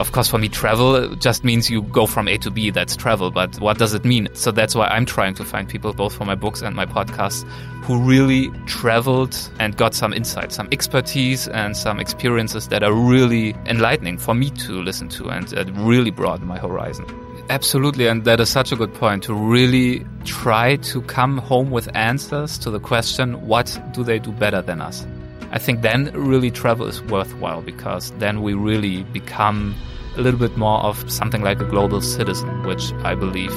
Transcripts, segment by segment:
Of course, for me, travel just means you go from A to B. That's travel. But what does it mean? So that's why I'm trying to find people, both for my books and my podcasts, who really traveled and got some insight, some expertise, and some experiences that are really enlightening for me to listen to and uh, really broaden my horizon. Absolutely, and that is such a good point to really try to come home with answers to the question what do they do better than us? I think then really travel is worthwhile because then we really become a little bit more of something like a global citizen, which I believe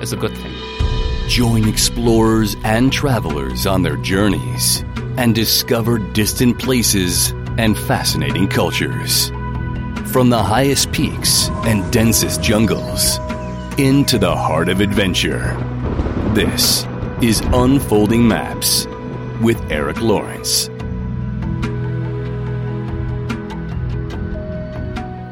is a good thing. Join explorers and travelers on their journeys and discover distant places and fascinating cultures. From the highest peaks and densest jungles into the heart of adventure. This is Unfolding Maps with Eric Lorenz.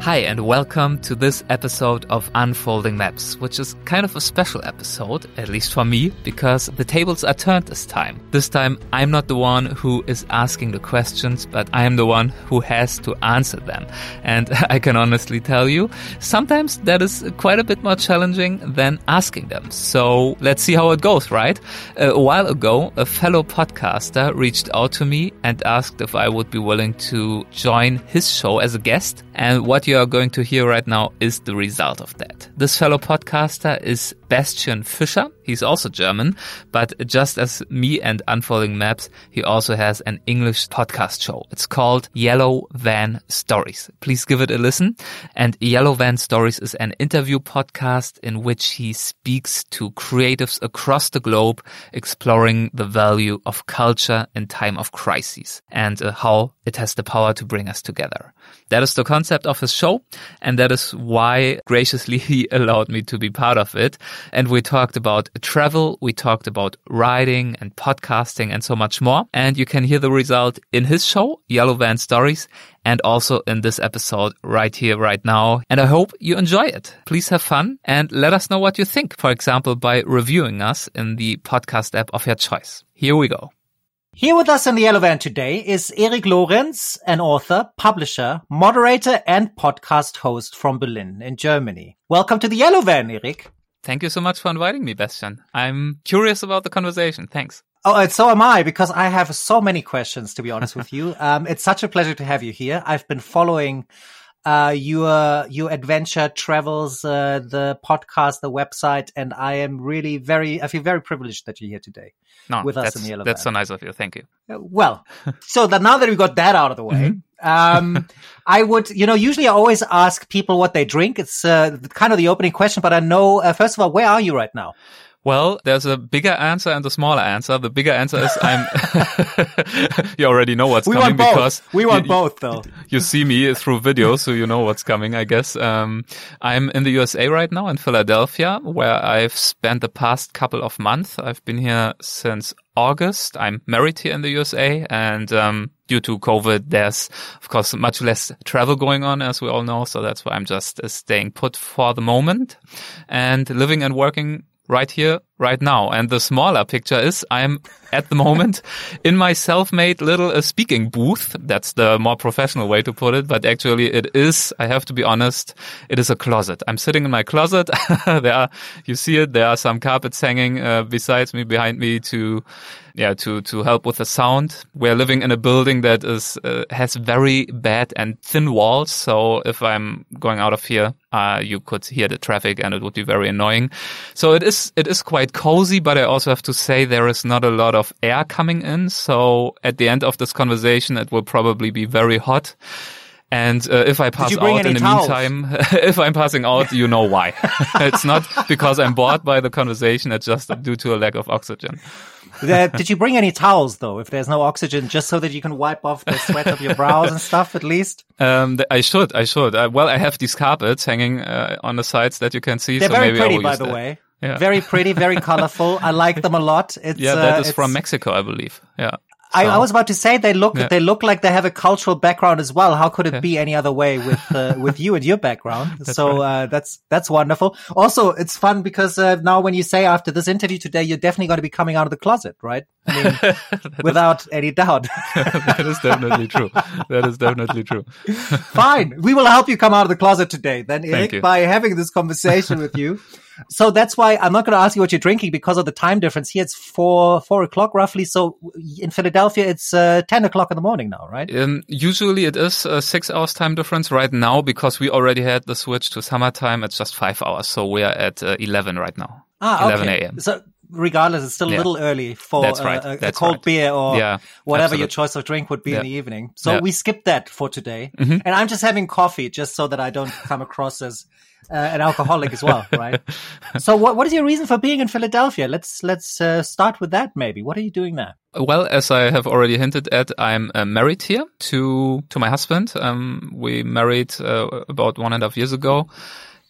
Hi, and welcome to this episode of Unfolding Maps, which is kind of a special episode, at least for me, because the tables are turned this time. This time, I'm not the one who is asking the questions, but I am the one who has to answer them. And I can honestly tell you, sometimes that is quite a bit more challenging than asking them. So let's see how it goes, right? A while ago, a fellow podcaster reached out to me and asked if I would be willing to join his show as a guest. And what you are going to hear right now is the result of that. This fellow podcaster is Bastian Fischer. He's also German, but just as me and Unfolding Maps, he also has an English podcast show. It's called Yellow Van Stories. Please give it a listen. And Yellow Van Stories is an interview podcast in which he speaks to creatives across the globe, exploring the value of culture in time of crises and uh, how it has the power to bring us together. That is the concept of his show. And that is why graciously he allowed me to be part of it. And we talked about travel. We talked about writing and podcasting and so much more. And you can hear the result in his show, Yellow Van Stories, and also in this episode right here, right now. And I hope you enjoy it. Please have fun and let us know what you think. For example, by reviewing us in the podcast app of your choice. Here we go. Here with us in the Yellow Van today is Eric Lorenz, an author, publisher, moderator, and podcast host from Berlin in Germany. Welcome to the Yellow Van, Eric. Thank you so much for inviting me, Bastian. I'm curious about the conversation. Thanks. Oh, and so am I, because I have so many questions, to be honest with you. Um, it's such a pleasure to have you here. I've been following uh, your your adventure travels, uh, the podcast, the website, and I am really very, I feel very privileged that you're here today no, with us in the Yellow That's so nice of you. Thank you. Uh, well, so that now that we got that out of the way, mm-hmm. um, I would, you know, usually I always ask people what they drink. It's uh, kind of the opening question, but I know, uh, first of all, where are you right now? Well, there's a bigger answer and a smaller answer. The bigger answer is I'm. you already know what's we coming because we want you, both, though. You see me through video, so you know what's coming. I guess um, I'm in the USA right now in Philadelphia, where I've spent the past couple of months. I've been here since August. I'm married here in the USA, and um, due to COVID, there's of course much less travel going on, as we all know. So that's why I'm just uh, staying put for the moment and living and working right here, right now. And the smaller picture is I'm at the moment in my self-made little uh, speaking booth. That's the more professional way to put it. But actually it is, I have to be honest, it is a closet. I'm sitting in my closet. there are, you see it, there are some carpets hanging uh, besides me, behind me to yeah, to, to help with the sound. We're living in a building that is, uh, has very bad and thin walls. So if I'm going out of here, uh, you could hear the traffic and it would be very annoying. So it is, it is quite cozy, but I also have to say there is not a lot of air coming in. So at the end of this conversation, it will probably be very hot. And uh, if I pass out in the towels? meantime, if I'm passing out, you know why. it's not because I'm bored by the conversation. It's just due to a lack of oxygen. Did you bring any towels though, if there's no oxygen, just so that you can wipe off the sweat of your brows and stuff at least? Um, I should, I should. Uh, well, I have these carpets hanging uh, on the sides that you can see. They're so very pretty, by the that. way. Yeah. Very pretty, very colorful. I like them a lot. It's, yeah, that uh, is from Mexico, I believe. Yeah. I, I, was about to say they look yeah. they look like they have a cultural background as well. How could it yeah. be any other way with uh, with you and your background? That's so right. uh, that's that's wonderful. Also, it's fun because uh, now when you say after this interview today, you're definitely going to be coming out of the closet, right? I mean, without is, any doubt. that is definitely true. That is definitely true. Fine, we will help you come out of the closet today, then, Erik, by having this conversation with you. So that's why I'm not going to ask you what you're drinking because of the time difference. Here it's four four o'clock roughly. So in Philadelphia it's uh, ten o'clock in the morning now, right? Um, usually it is a six hours time difference. Right now because we already had the switch to summertime, it's just five hours. So we are at uh, eleven right now. Ah, 11 okay. a.m. So regardless, it's still yeah. a little early for right. a, a, cold right. beer or yeah, whatever absolutely. your choice of drink would be yeah. in the evening. So we skipped that for today. Mm-hmm. And I'm just having coffee just so that I don't come across as uh, an alcoholic as well, right? so what what is your reason for being in Philadelphia? Let's let's uh, start with that maybe. What are you doing there? Well, as I have already hinted at, I'm uh, married here to to my husband. Um, we married uh, about one and a half years ago.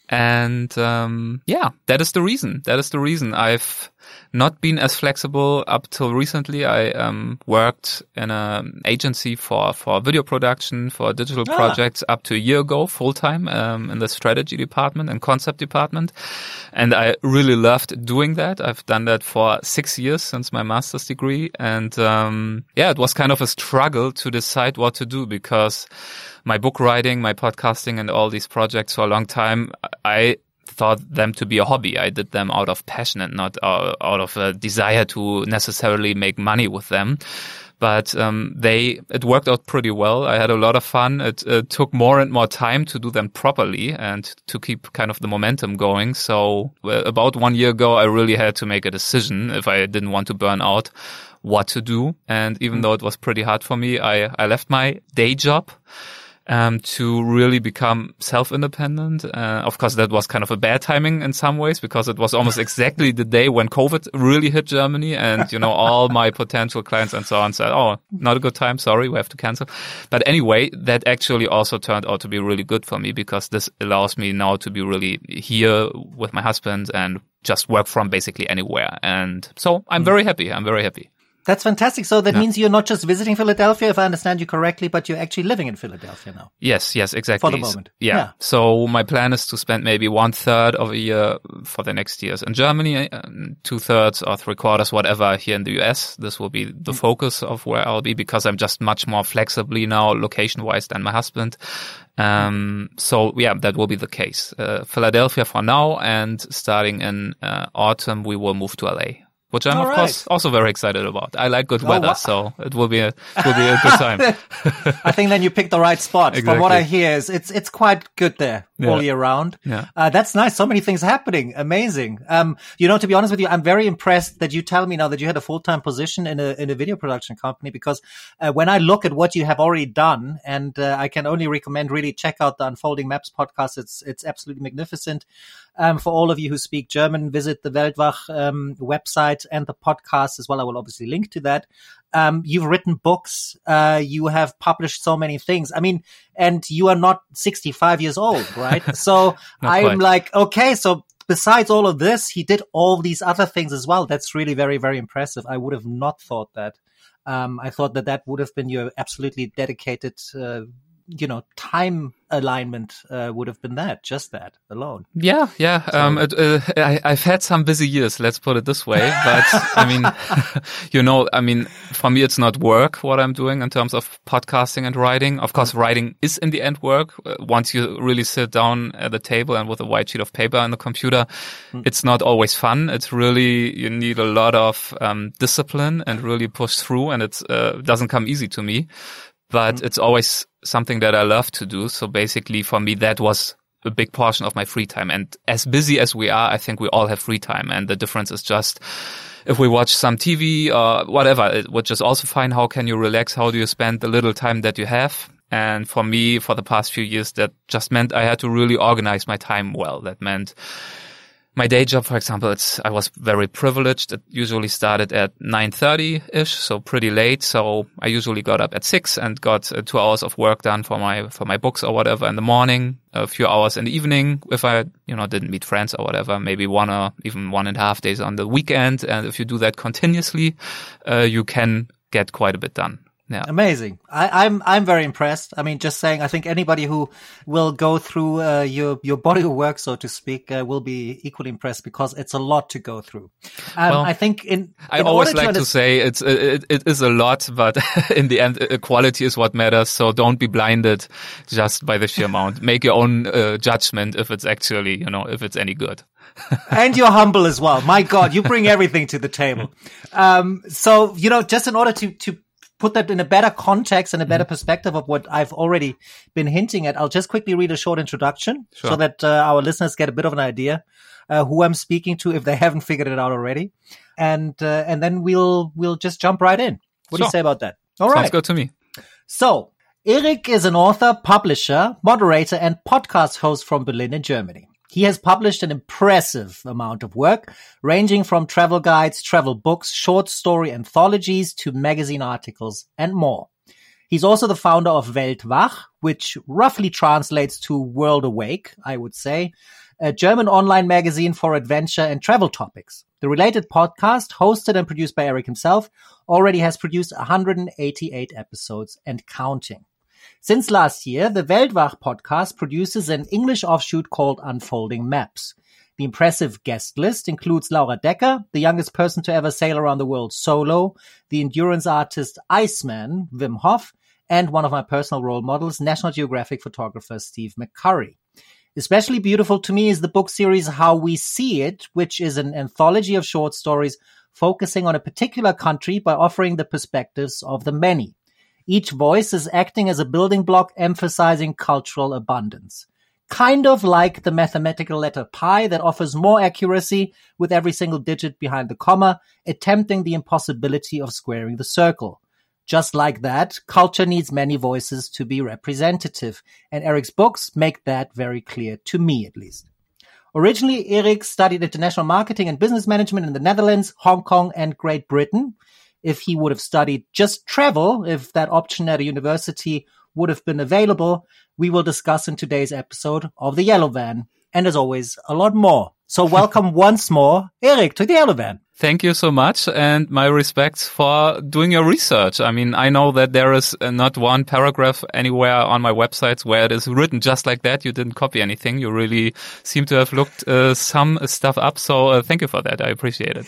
And um, yeah, that is the reason. That is the reason. I've not been as flexible up till recently. I um, worked in an agency for, for video production, for digital ah. projects up to a year ago, full time um, in the strategy department and concept department. And I really loved doing that. I've done that for six years since my master's degree. And um, yeah, it was kind of a struggle to decide what to do because my book writing, my podcasting and all these projects for a long time, I thought them to be a hobby. I did them out of passion and not uh, out of a desire to necessarily make money with them. But um, they it worked out pretty well. I had a lot of fun. It uh, took more and more time to do them properly and to keep kind of the momentum going. So uh, about one year ago, I really had to make a decision if I didn't want to burn out, what to do. And even mm. though it was pretty hard for me, I I left my day job um, to really become self-independent. Uh, of course, that was kind of a bad timing in some ways because it was almost exactly the day when COVID really hit Germany and, you know, all my potential clients and so on said, Oh, not a good time. Sorry. We have to cancel. But anyway, that actually also turned out to be really good for me because this allows me now to be really here with my husband and just work from basically anywhere. And so I'm mm. very happy. I'm very happy. That's fantastic. So that yeah. means you're not just visiting Philadelphia, if I understand you correctly, but you're actually living in Philadelphia now. Yes, yes, exactly. For the moment. Yeah. yeah. So my plan is to spend maybe one third of a year for the next years in Germany, uh, two thirds or three quarters, whatever here in the US. This will be the mm. focus of where I'll be because I'm just much more flexibly now location wise than my husband. Um, so yeah, that will be the case. Uh, Philadelphia for now and starting in uh, autumn, we will move to LA which I'm All of right. course also very excited about. I like good oh, weather, wow. so it will be a will be a good time. I think then you picked the right spot. Exactly. From what I hear, is it's it's quite good there yeah. all year round. Yeah, uh, that's nice. So many things happening. Amazing. Um, you know, to be honest with you, I'm very impressed that you tell me now that you had a full time position in a in a video production company because uh, when I look at what you have already done, and uh, I can only recommend really check out the Unfolding Maps podcast. It's it's absolutely magnificent. Um, for all of you who speak German, visit the Weltwach um, website and the podcast as well. I will obviously link to that. Um, you've written books. Uh, you have published so many things. I mean, and you are not 65 years old, right? so I'm like, okay, so besides all of this, he did all these other things as well. That's really very, very impressive. I would have not thought that. Um, I thought that that would have been your absolutely dedicated, uh, you know, time alignment uh, would have been that, just that alone. Yeah, yeah. So. Um, it, uh, I, have had some busy years, let's put it this way. But I mean, you know, I mean, for me, it's not work what I'm doing in terms of podcasting and writing. Of course, writing is in the end work. Uh, once you really sit down at the table and with a white sheet of paper and the computer, mm. it's not always fun. It's really, you need a lot of um, discipline and really push through and it uh, doesn't come easy to me but mm. it's always something that I love to do. So basically for me, that was a big portion of my free time. And as busy as we are, I think we all have free time. And the difference is just if we watch some TV or whatever, it which is also fine. How can you relax? How do you spend the little time that you have? And for me, for the past few years, that just meant I had to really organize my time well. That meant my day job, for example, it's, I was very privileged. It usually started at 9.30-ish, so pretty late. So I usually got up at six and got uh, two hours of work done for my, for my books or whatever in the morning, a few hours in the evening if I, you know, didn't meet friends or whatever, maybe one or even one and a half days on the weekend. And if you do that continuously, uh, you can get quite a bit done. Yeah. Amazing. I, am I'm, I'm very impressed. I mean, just saying, I think anybody who will go through uh, your your body of work, so to speak, uh, will be equally impressed because it's a lot to go through. Um, well, I think in, in I always like to, to, say it's it, it is a lot, but in the end, quality is what matters. So don't be blinded just by the sheer amount. Make your own uh, judgment if it's actually you know if it's any good. and you're humble as well. My God, you bring everything to the table. Um, so you know, just in order to to put that in a better context and a better mm-hmm. perspective of what I've already been hinting at, I'll just quickly read a short introduction sure. so that uh, our listeners get a bit of an idea uh, who I'm speaking to if they haven't figured it out already, and uh, and then we'll we'll just jump right in. What sure. do you say about that? All Sounds right, good to me. So Erik is an author, publisher, moderator, and podcast host from Berlin in Germany. He has published an impressive amount of work, ranging from travel guides, travel books, short story anthologies to magazine articles and more. He's also the founder of Weltwach, which roughly translates to World Awake, I would say, a German online magazine for adventure and travel topics. The related podcast, hosted and produced by Eric himself, already has produced 188 episodes and counting. Since last year, the Weltwach podcast produces an English offshoot called Unfolding Maps. The impressive guest list includes Laura Dekker, the youngest person to ever sail around the world solo, the endurance artist Iceman, Wim Hof, and one of my personal role models, National Geographic photographer Steve McCurry. Especially beautiful to me is the book series How We See It, which is an anthology of short stories focusing on a particular country by offering the perspectives of the many. Each voice is acting as a building block emphasizing cultural abundance. Kind of like the mathematical letter pi that offers more accuracy with every single digit behind the comma, attempting the impossibility of squaring the circle. Just like that, culture needs many voices to be representative, and Eric's books make that very clear to me at least. Originally, Eric studied international marketing and business management in the Netherlands, Hong Kong, and Great Britain if he would have studied just travel, if that option at a university would have been available, we will discuss in today's episode of the Yellow Van. And as always, a lot more. So welcome once more, Eric, to the Yellow Van. Thank you so much and my respects for doing your research. I mean, I know that there is not one paragraph anywhere on my websites where it is written just like that. You didn't copy anything. You really seem to have looked uh, some stuff up. So uh, thank you for that. I appreciate it.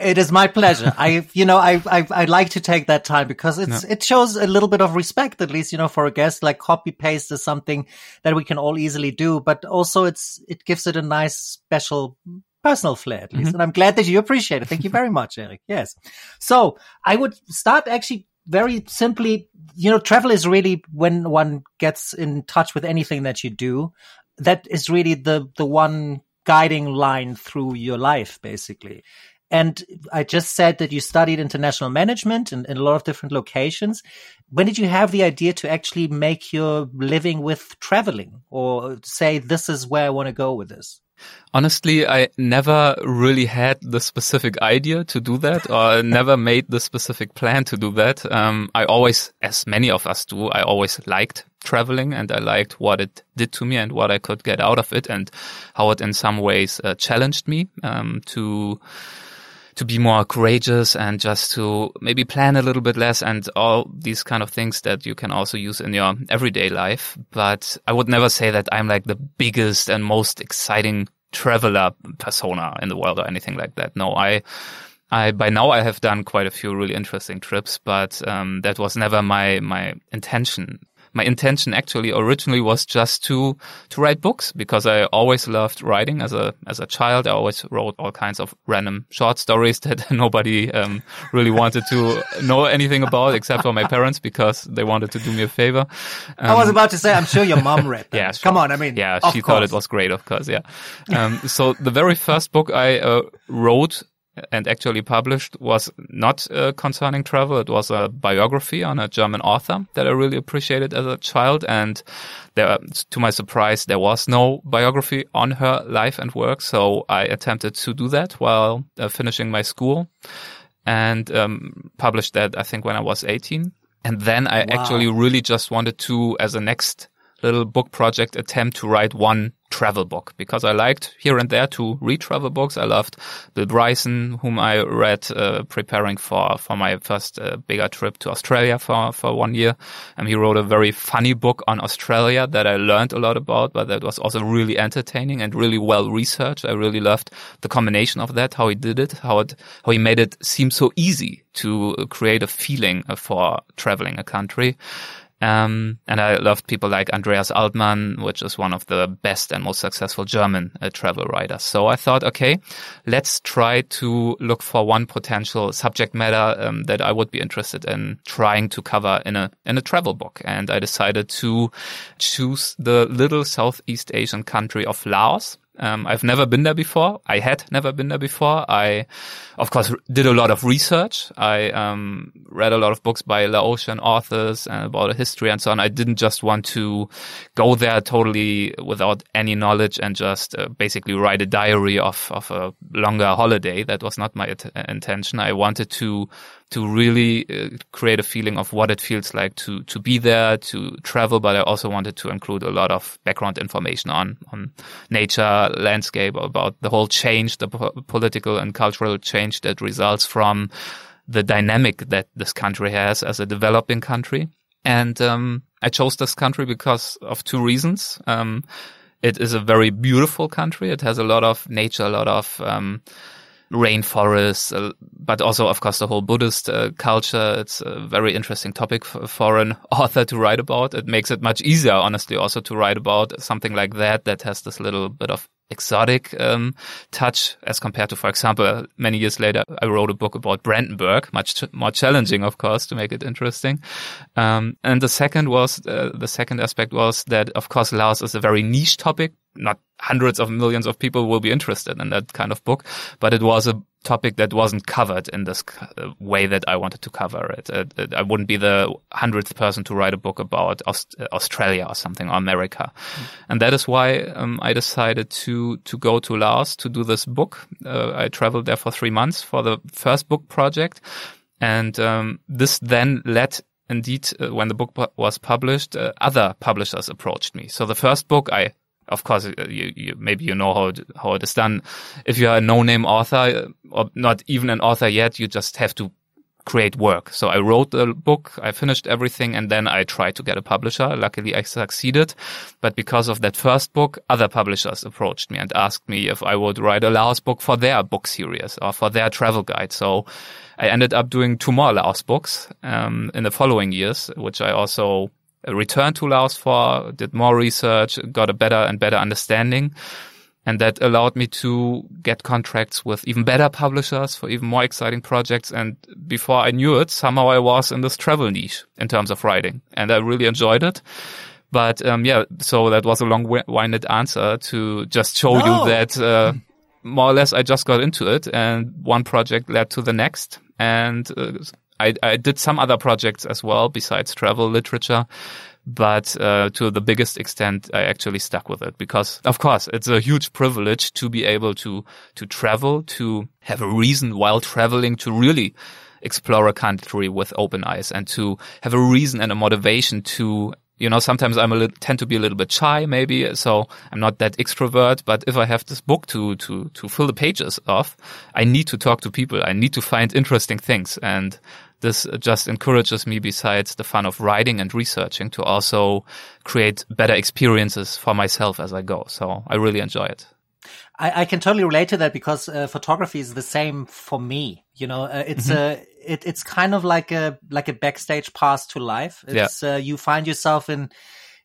It is my pleasure. I, you know, I, I, I like to take that time because it's, it shows a little bit of respect, at least, you know, for a guest. Like copy paste is something that we can all easily do, but also it's, it gives it a nice special personal flair, at least. Mm-hmm. And I'm glad that you appreciate it. Thank you very much, Eric. Yes. So I would start actually very simply, you know, travel is really when one gets in touch with anything that you do. That is really the, the one guiding line through your life, basically. And I just said that you studied international management in, in, a lot of different locations. When did you have the idea to actually make your living with traveling or say, this is where I want to go with this? Honestly, I never really had the specific idea to do that or never made the specific plan to do that. Um, I always, as many of us do, I always liked traveling and I liked what it did to me and what I could get out of it and how it in some ways uh, challenged me um, to to be more courageous and just to maybe plan a little bit less and all these kind of things that you can also use in your everyday life. But I would never say that I'm like the biggest and most exciting traveler persona in the world or anything like that. No, I, I, by now I have done quite a few really interesting trips, but, um, that was never my, my intention my intention actually originally was just to to write books because I always loved writing as a as a child. I always wrote all kinds of random short stories that nobody um, really wanted to know anything about except for my parents because they wanted to do me a favor. Um, I was um, about to say, I'm sure your mom read. Them. yeah, sure. come on. I mean, yeah, she course. thought it was great, of course. Yeah. Um, so the very first book I uh, wrote and actually published was not uh, concerning travel. It was a biography on a German author that I really appreciated as a child. And there, to my surprise, there was no biography on her life and work. So I attempted to do that while uh, finishing my school and um, published that, I think, when I was 18. And then I wow. actually really just wanted to, as a next little book project, attempt to write one travel book because I liked here and there to read travel books. I loved Bill Bryson, whom I read uh, preparing for for my first uh, bigger trip to Australia for for one year, and he wrote a very funny book on Australia that I learned a lot about, but that was also really entertaining and really well researched. I really loved the combination of that, how he did it, how it how he made it seem so easy to create a feeling for traveling a country. Um, and I loved people like Andreas Altmann, which is one of the best and most successful German uh, travel writers. So I thought, okay, let's try to look for one potential subject matter um, that I would be interested in trying to cover in a in a travel book. And I decided to choose the little Southeast Asian country of Laos. Um, I've never been there before. I had never been there before. I, of course, did a lot of research. I um, read a lot of books by Laotian authors and about the history and so on. I didn't just want to go there totally without any knowledge and just uh, basically write a diary of, of a longer holiday. That was not my intention. I wanted to to really uh, create a feeling of what it feels like to to be there, to travel. But I also wanted to include a lot of background information on on nature, landscape, about the whole change, the po- political and cultural change that results from the dynamic that this country has as a developing country. And um, I chose this country because of two reasons. Um, it is a very beautiful country. It has a lot of nature, a lot of um, rainforests, uh, but also, of course, the whole Buddhist uh, culture. It's a very interesting topic for, an author to write about. It makes it much easier, honestly, also to write about something like that, that has this little bit of exotic um, touch as compared to, for example, many years later, I wrote a book about Brandenburg, much ch- more challenging, of course, to make it interesting. Um, and the second was, uh, the second aspect was that, of course, Laos is a very niche topic. Not hundreds of millions of people will be interested in that kind of book, but it was a topic that wasn't covered in this uh, way that I wanted to cover it. it, it I wouldn't be the hundredth person to write a book about Aust- Australia or something or America, mm. and that is why um, I decided to to go to Laos to do this book. Uh, I traveled there for three months for the first book project, and um, this then led indeed, uh, when the book was published, uh, other publishers approached me. So the first book I of course, uh, you, you, maybe you know how it, how it is done. If you're a no-name author uh, or not even an author yet, you just have to create work. So I wrote the book, I finished everything, and then I tried to get a publisher. Luckily, I succeeded. But because of that first book, other publishers approached me and asked me if I would write a Laos book for their book series or for their travel guide. So I ended up doing two more Laos books um, in the following years, which I also returned to Laos for, did more research, got a better and better understanding. And that allowed me to get contracts with even better publishers for even more exciting projects. And before I knew it, somehow I was in this travel niche in terms of writing and I really enjoyed it. But, um, yeah, so that was a long-winded answer to just show no. you that, uh, more or less I just got into it and one project led to the next. And uh, I, I did some other projects as well besides travel literature but uh, to the biggest extent i actually stuck with it because of course it's a huge privilege to be able to to travel to have a reason while traveling to really explore a country with open eyes and to have a reason and a motivation to you know, sometimes I'm a little, tend to be a little bit shy, maybe. So I'm not that extrovert. But if I have this book to, to, to fill the pages of, I need to talk to people. I need to find interesting things. And this just encourages me besides the fun of writing and researching to also create better experiences for myself as I go. So I really enjoy it. I, I can totally relate to that because uh, photography is the same for me. You know, uh, it's mm-hmm. a it, it's kind of like a like a backstage pass to life. It's yeah. uh, you find yourself in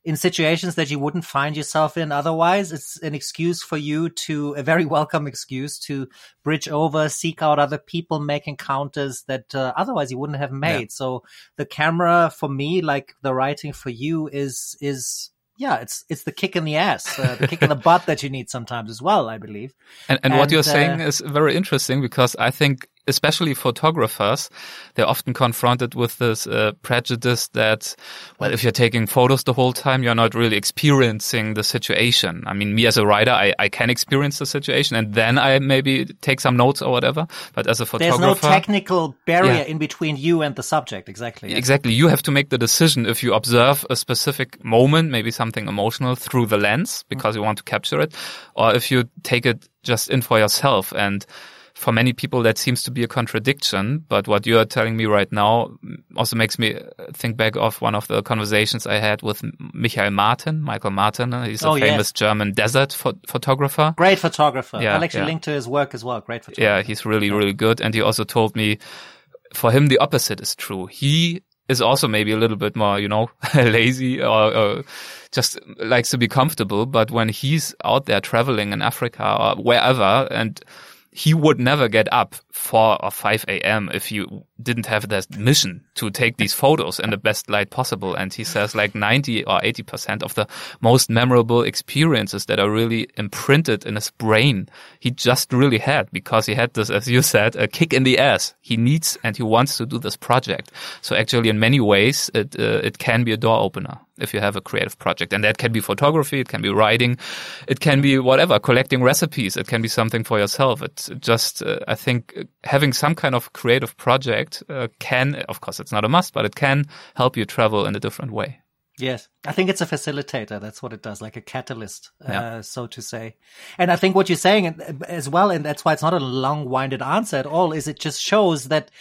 in situations that you wouldn't find yourself in otherwise. It's an excuse for you to, a very welcome excuse to bridge over, seek out other people, make encounters that uh, otherwise you wouldn't have made. Yeah. So the camera for me, like the writing for you is, is, yeah, it's it's the kick in the ass, uh, the kick in the butt that you need sometimes as well, I believe. And, and, and what you're uh, saying is very interesting because I think especially photographers, they're often confronted with this uh, prejudice that, well, if you're taking photos the whole time, you're not really experiencing the situation. I mean, me as a writer, I, I can experience the situation and then I maybe take some notes or whatever. But as a photographer, there's no technical barrier yeah. in between you and the subject. Exactly. Yeah. Exactly. You have to make the decision if you observe a specific moment, maybe something emotional through the lens because mm. you want to capture it, or if you take it just in for yourself and for many people that seems to be a contradiction. But what you are telling me right now also makes me think back of one of the conversations I had with Michael Martin, Michael Martin. Uh, he's a oh, famous yes. German desert pho photographer. Great photographer. Yeah, I'll actually yeah. link to his work as well. Great photographer. Yeah, he's really, really good. And he also told me for him, the opposite is true. He is also maybe a little bit more, you know, lazy or, or, just likes to be comfortable. But when he's out there traveling in Africa or wherever and he would never get up 4 or 5 a.m. if you didn't have that mission to take these photos in the best light possible. And he says like 90 or 80% of the most memorable experiences that are really imprinted in his brain, he just really had because he had this, as you said, a kick in the ass. He needs and he wants to do this project. So actually in many ways, it, uh, it can be a door opener if you have a creative project. And that can be photography, it can be writing, it can be whatever, collecting recipes, it can be something for yourself. It's just, uh, I think having some kind of creative project uh, can, of course, it's not a must, but it can help you travel in a different way. Yes, I think it's a facilitator. That's what it does, like a catalyst, yeah. uh, so to say. And I think what you're saying uh, as well, and that's why it's not a long-winded answer at all, is it just shows that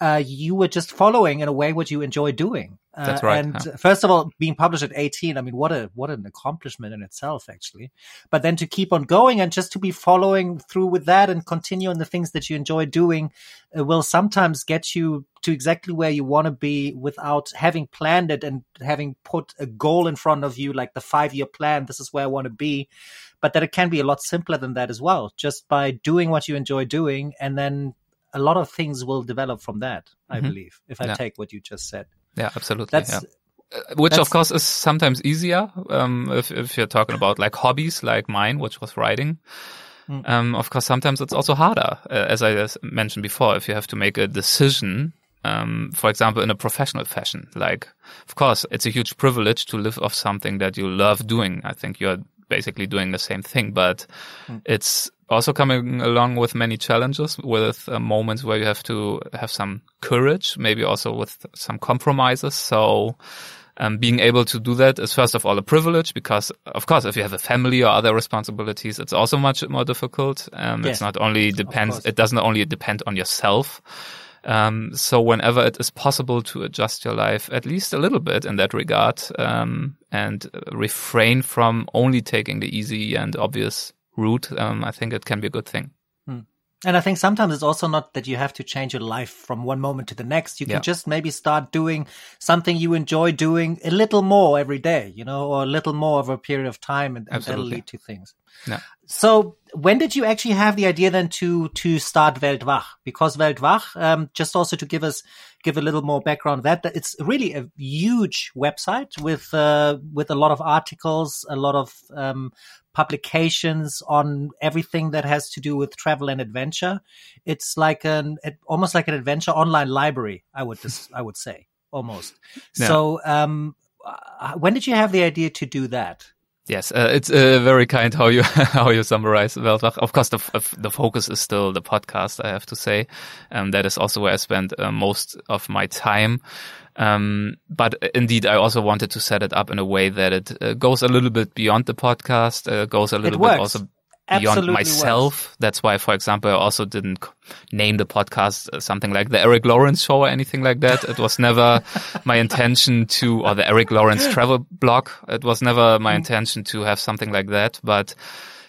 uh, you were just following in a way what you enjoy doing. That's right. And first of all, being published at 18, I mean, what a what an accomplishment in itself, actually. But then to keep on going and just to be following through with that and continue on the things that you enjoy doing uh, will sometimes get you to exactly where you want to be without having planned it and having put a goal in front of you, like the five year plan. This is where I want to be. But that it can be a lot simpler than that as well, just by doing what you enjoy doing and then a lot of things will develop from that, I mm-hmm. believe, if I yeah. take what you just said. Yeah, absolutely. That's, yeah. Uh, which of course is sometimes easier um, if, if you're talking about like hobbies like mine, which was writing. Mm. Um, of course, sometimes it's also harder, uh, as I mentioned before, if you have to make a decision. Um, for example, in a professional fashion, like, of course, it's a huge privilege to live off something that you love doing. I think you're basically doing the same thing, but mm. it's also coming along with many challenges with uh, moments where you have to have some courage, maybe also with some compromises. So, um, being able to do that is first of all a privilege because, of course, if you have a family or other responsibilities, it's also much more difficult. Um, yes. It's not only depends, it doesn't only depend on yourself. Um, so whenever it is possible to adjust your life at least a little bit in that regard, um, and refrain from only taking the easy and obvious route, um, I think it can be a good thing. And I think sometimes it's also not that you have to change your life from one moment to the next. You can yeah. just maybe start doing something you enjoy doing a little more every day, you know, or a little more over a period of time, and, and that'll lead to things. Yeah. So, when did you actually have the idea then to to start Weltwach? Because Weltwach, um, just also to give us give a little more background, that it's really a huge website with uh, with a lot of articles, a lot of um, publications on everything that has to do with travel and adventure. It's like an it, almost like an adventure online library. I would just, I would say almost. So, um, uh, when did you have the idea to do that? Yes, uh, it's uh, very kind how you how you summarize Weltwach. Of course, the the focus is still the podcast. I have to say, um, that is also where I spend uh, most of my time. Um, but indeed, I also wanted to set it up in a way that it uh, goes a little bit beyond the podcast, uh, goes a little bit also beyond Absolutely myself. Works. That's why, for example, I also didn't name the podcast uh, something like the Eric Lorenz Show or anything like that. It was never my intention to, or the Eric Lorenz Travel Blog. It was never my mm. intention to have something like that, but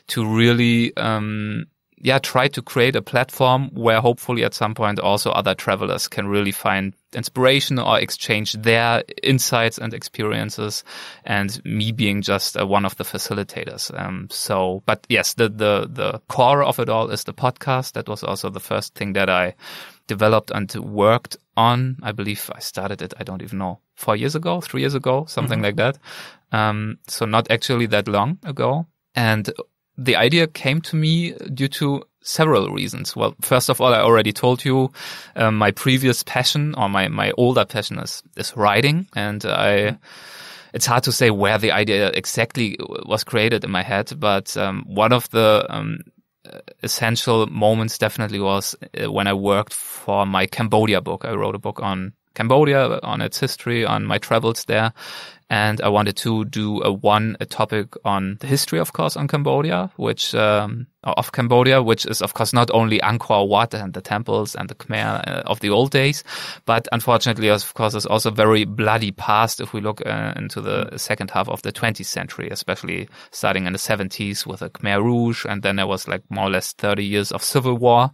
to really, um, yeah, try to create a platform where hopefully at some point also other travelers can really find inspiration or exchange their insights and experiences and me being just uh, one of the facilitators. Um, so, but yes, the, the, the core of it all is the podcast. That was also the first thing that I developed and worked on. I believe I started it, I don't even know, four years ago, three years ago, something mm-hmm. like that. Um, so not actually that long ago. And the idea came to me due to several reasons. Well, first of all, I already told you um, my previous passion or my my older passion is is writing, and I. It's hard to say where the idea exactly was created in my head, but um, one of the um, essential moments definitely was uh, when I worked for my Cambodia book. I wrote a book on Cambodia, on its history, on my travels there. And I wanted to do a one a topic on the history, of course, on Cambodia, which um, of Cambodia, which is of course not only Angkor Wat and the temples and the Khmer uh, of the old days, but unfortunately, of course, is also very bloody past if we look uh, into the second half of the 20th century, especially starting in the 70s with the Khmer Rouge, and then there was like more or less 30 years of civil war,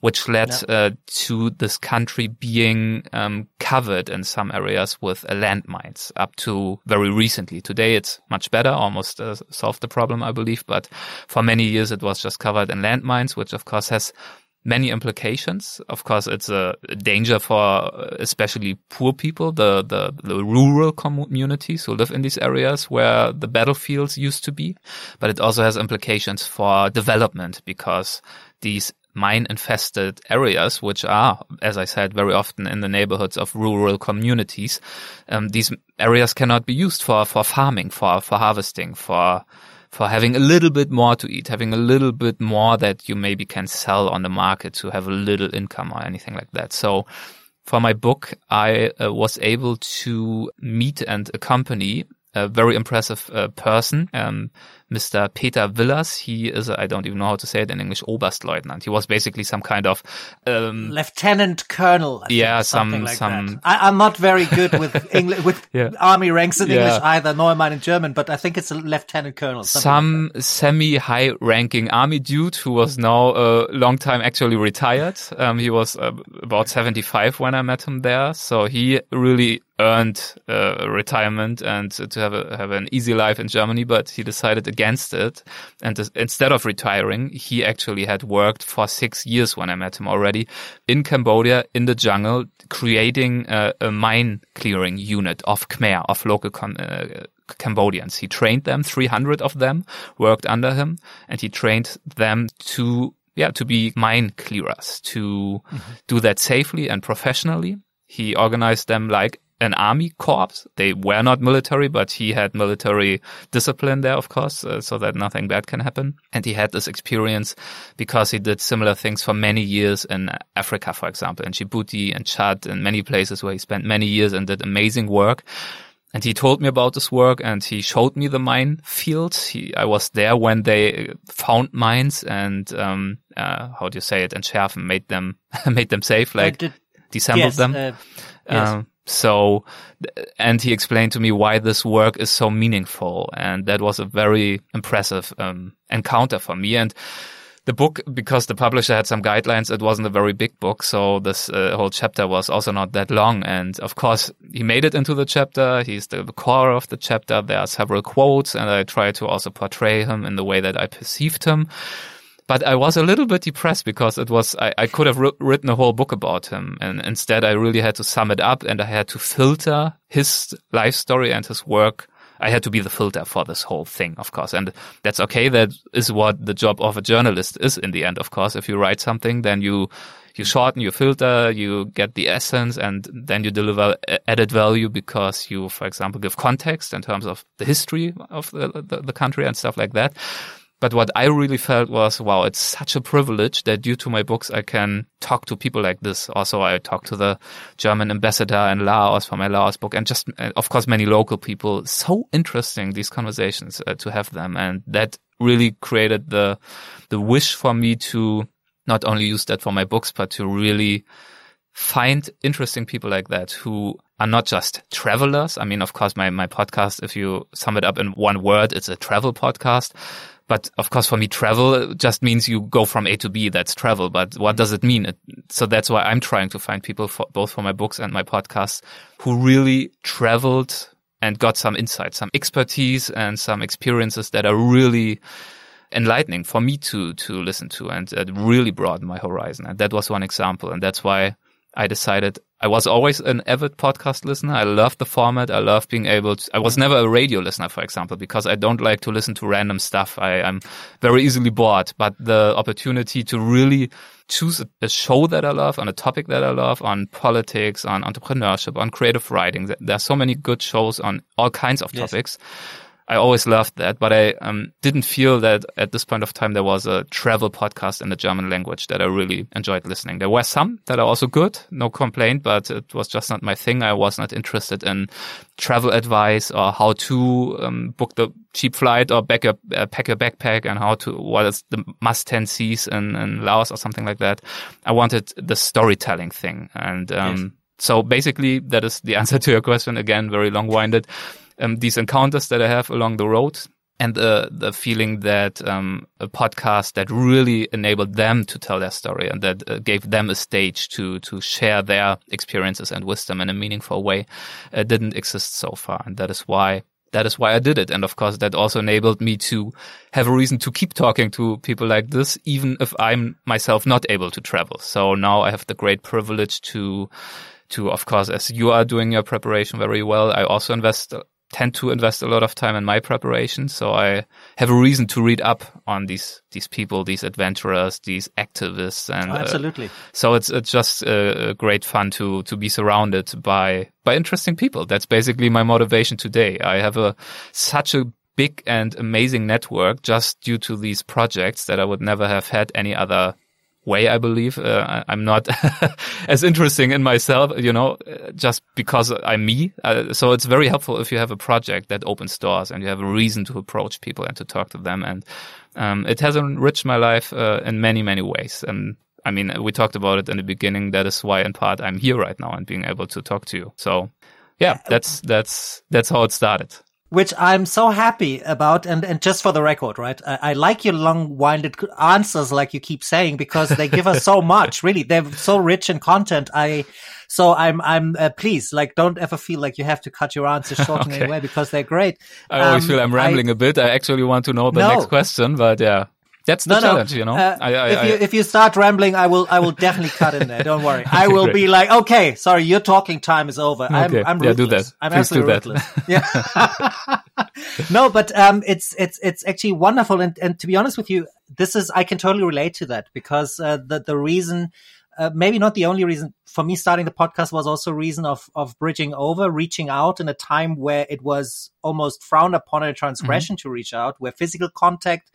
which led yeah. uh, to this country being um, covered in some areas with uh, landmines up to very recently. Today, it's much better, almost uh, solved the problem, I believe, but for many years it was just covered in landmines, which of course has many implications. Of course, it's a danger for especially poor people, the, the, the, rural communities who live in these areas where the battlefields used to be. But it also has implications for development because these mine infested areas, which are, as I said, very often in the neighborhoods of rural communities, um, these areas cannot be used for, for farming, for, for harvesting, for, for having a little bit more to eat, having a little bit more that you maybe can sell on the market to have a little income or anything like that. So for my book, I uh, was able to meet and accompany a very impressive uh, person, um, Mr. Peter Villas. He is, I don't even know how to say it in English, Oberstleutnant. He was basically some kind of um, lieutenant colonel. I yeah, think, some like some. I, am not very good with English with yeah. army ranks in yeah. English either, nor am I in German. But I think it's a lieutenant colonel. Some like semi-high-ranking army dude who was now a long time actually retired. Um, he was uh, about 75 when I met him there, so he really earned uh, retirement and to have a have an easy life in Germany, but he decided against it. And instead of retiring, he actually had worked for six years when I met him already in Cambodia in the jungle, creating a, a mine clearing unit of Khmer of local uh, Cambodians. He trained them, 300 of them worked under him, and he trained them to yeah, to be mine clearers, to mm-hmm. do that safely and professionally. He organized them like an army corps. They were not military, but he had military discipline there, of course, uh, so that nothing bad can happen. And he had this experience because he did similar things for many years in Africa, for example, in Djibouti and Chad and many places where he spent many years and did amazing work. And he told me about this work and he showed me the mine fields. He, I was there when they found mines and, um, uh, how do you say it? entschärfen made them, made them safe, like disassembled yes, them. Uh, yes. Um, so, and he explained to me why this work is so meaningful. And that was a very impressive um, encounter for me. And the book, because the publisher had some guidelines, it wasn't a very big book. So this uh, whole chapter was also not that long. And of course, he made it into the chapter. He's the core of the chapter. There are several quotes and I try to also portray him in the way that I perceived him. But I was a little bit depressed because it was, I, I could have written a whole book about him. And instead I really had to sum it up and I had to filter his life story and his work. I had to be the filter for this whole thing, of course. And that's okay. That is what the job of a journalist is in the end, of course. If you write something, then you, you shorten, you filter, you get the essence, and then you deliver added value because you, for example, give context in terms of the history of the, the, the country and stuff like that. But what I really felt was, wow, it's such a privilege that due to my books, I can talk to people like this. Also, I talked to the German ambassador in Laos for my Laos book and just, uh, of course, many local people. So interesting, these conversations uh, to have them. And that really created the, the wish for me to not only use that for my books, but to really find interesting people like that who are not just travelers. I mean, of course, my, my podcast, if you sum it up in one word, it's a travel podcast. But of course, for me, travel just means you go from A to B. That's travel. But what does it mean? It, so that's why I'm trying to find people for, both for my books and my podcasts who really traveled and got some insight, some expertise and some experiences that are really enlightening for me to, to listen to and it really broadened my horizon. And that was one example. And that's why I decided I was always an avid podcast listener. I love the format. I love being able to, I was never a radio listener, for example, because I don't like to listen to random stuff. I, am very easily bored, but the opportunity to really choose a, a, show that I love on a topic that I love on politics, on entrepreneurship, on creative writing. There are so many good shows on all kinds of topics. I always loved that, but I um, didn't feel that at this point of time there was a travel podcast in the German language that I really enjoyed listening. There were some that are also good, no complaint, but it was just not my thing. I was not interested in travel advice or how to um, book the cheap flight or back a, uh, pack a backpack and how to what is the must 10 seas in, in Laos or something like that. I wanted the storytelling thing, and um, yes. so basically that is the answer to your question. Again, very long winded um, these encounters that I have along the road and the the feeling that um, a podcast that really enabled them to tell their story and that uh, gave them a stage to to share their experiences and wisdom in a meaningful way uh, didn't exist so far, and that is why that is why I did it. And of course, that also enabled me to have a reason to keep talking to people like this, even if I'm myself not able to travel. So now I have the great privilege to to, of course, as you are doing your preparation very well, I also invest tend to invest a lot of time in my preparation. So I have a reason to read up on these, these people, these adventurers, these activists. And oh, absolutely. Uh, so it's, it's just uh, great fun to, to be surrounded by, by interesting people. That's basically my motivation today. I have a, such a big and amazing network just due to these projects that I would never have had any other way, I believe. Uh, I'm not as interesting in myself, you know, just because I'm me. Uh, so it's very helpful if you have a project that opens doors and you have a reason to approach people and to talk to them. And um, it has enriched my life uh, in many, many ways. And I mean, we talked about it in the beginning. That is why, in part, I'm here right now and being able to talk to you. So, yeah, that's that's that's how it started which I'm so happy about. And, and just for the record, right? I, I like your long winded answers, like you keep saying, because they give us so much, really. They're so rich in content. I, so I'm, I'm, uh, please, like, don't ever feel like you have to cut your answers short okay. in any way because they're great. I always um, feel I'm rambling I, a bit. I actually want to know the no. next question, but yeah. That's the no, challenge, no. you know. Uh, I, I, if you if you start rambling, I will I will definitely cut in there. Don't worry. I will be like, okay, sorry, your talking time is over. Okay. I'm I'm ruthless. Yeah, do that. I'm Please absolutely ruthless. yeah. no, but um, it's it's it's actually wonderful, and and to be honest with you, this is I can totally relate to that because uh, the the reason. Uh, maybe not the only reason for me starting the podcast was also a reason of of bridging over, reaching out in a time where it was almost frowned upon a transgression mm-hmm. to reach out, where physical contact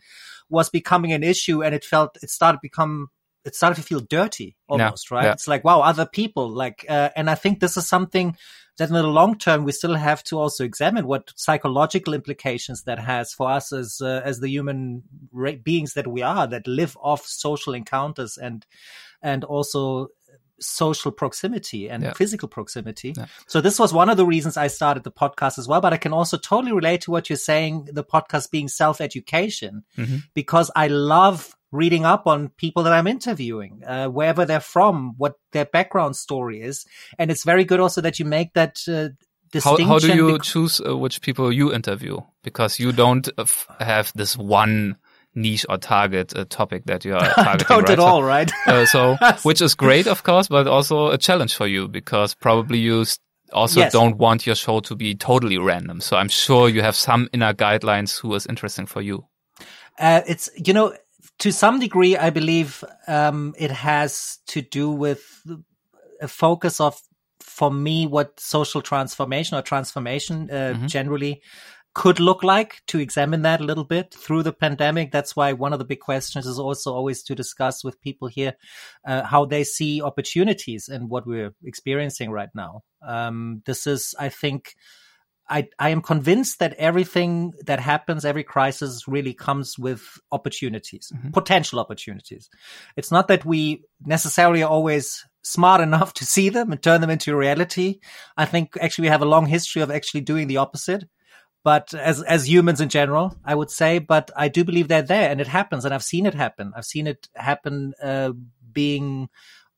was becoming an issue and it felt it started to become it started to feel dirty almost, right? Yeah. It's like, wow, other people like, uh, and I think this is something that in the long term we still have to also examine what psychological implications that has for us as uh, as the human beings that we are that live off social encounters and and also social proximity and yeah. physical proximity. Yeah. So this was one of the reasons I started the podcast as well. But I can also totally relate to what you're saying, the podcast being self education, mm-hmm. because I love reading up on people that I'm interviewing, uh, wherever they're from, what their background story is. And it's very good also that you make that, uh, how, how, do you choose uh, which people you interview? Because you don't uh, have this one niche or target a topic that you are targeting. Don't right? at all, right? uh, so, which is great, of course, but also a challenge for you because probably you also yes. don't want your show to be totally random. So I'm sure you have some inner guidelines who is interesting for you. Uh, it's, you know, to some degree, I believe, um, it has to do with a focus of, for me, what social transformation or transformation, uh, mm-hmm. generally could look like to examine that a little bit through the pandemic. That's why one of the big questions is also always to discuss with people here uh, how they see opportunities and what we're experiencing right now. Um, this is, I think, I, I am convinced that everything that happens, every crisis really comes with opportunities, mm-hmm. potential opportunities. It's not that we necessarily are always smart enough to see them and turn them into reality. I think actually we have a long history of actually doing the opposite but as as humans in general, I would say. But I do believe they're there, and it happens, and I've seen it happen. I've seen it happen uh, being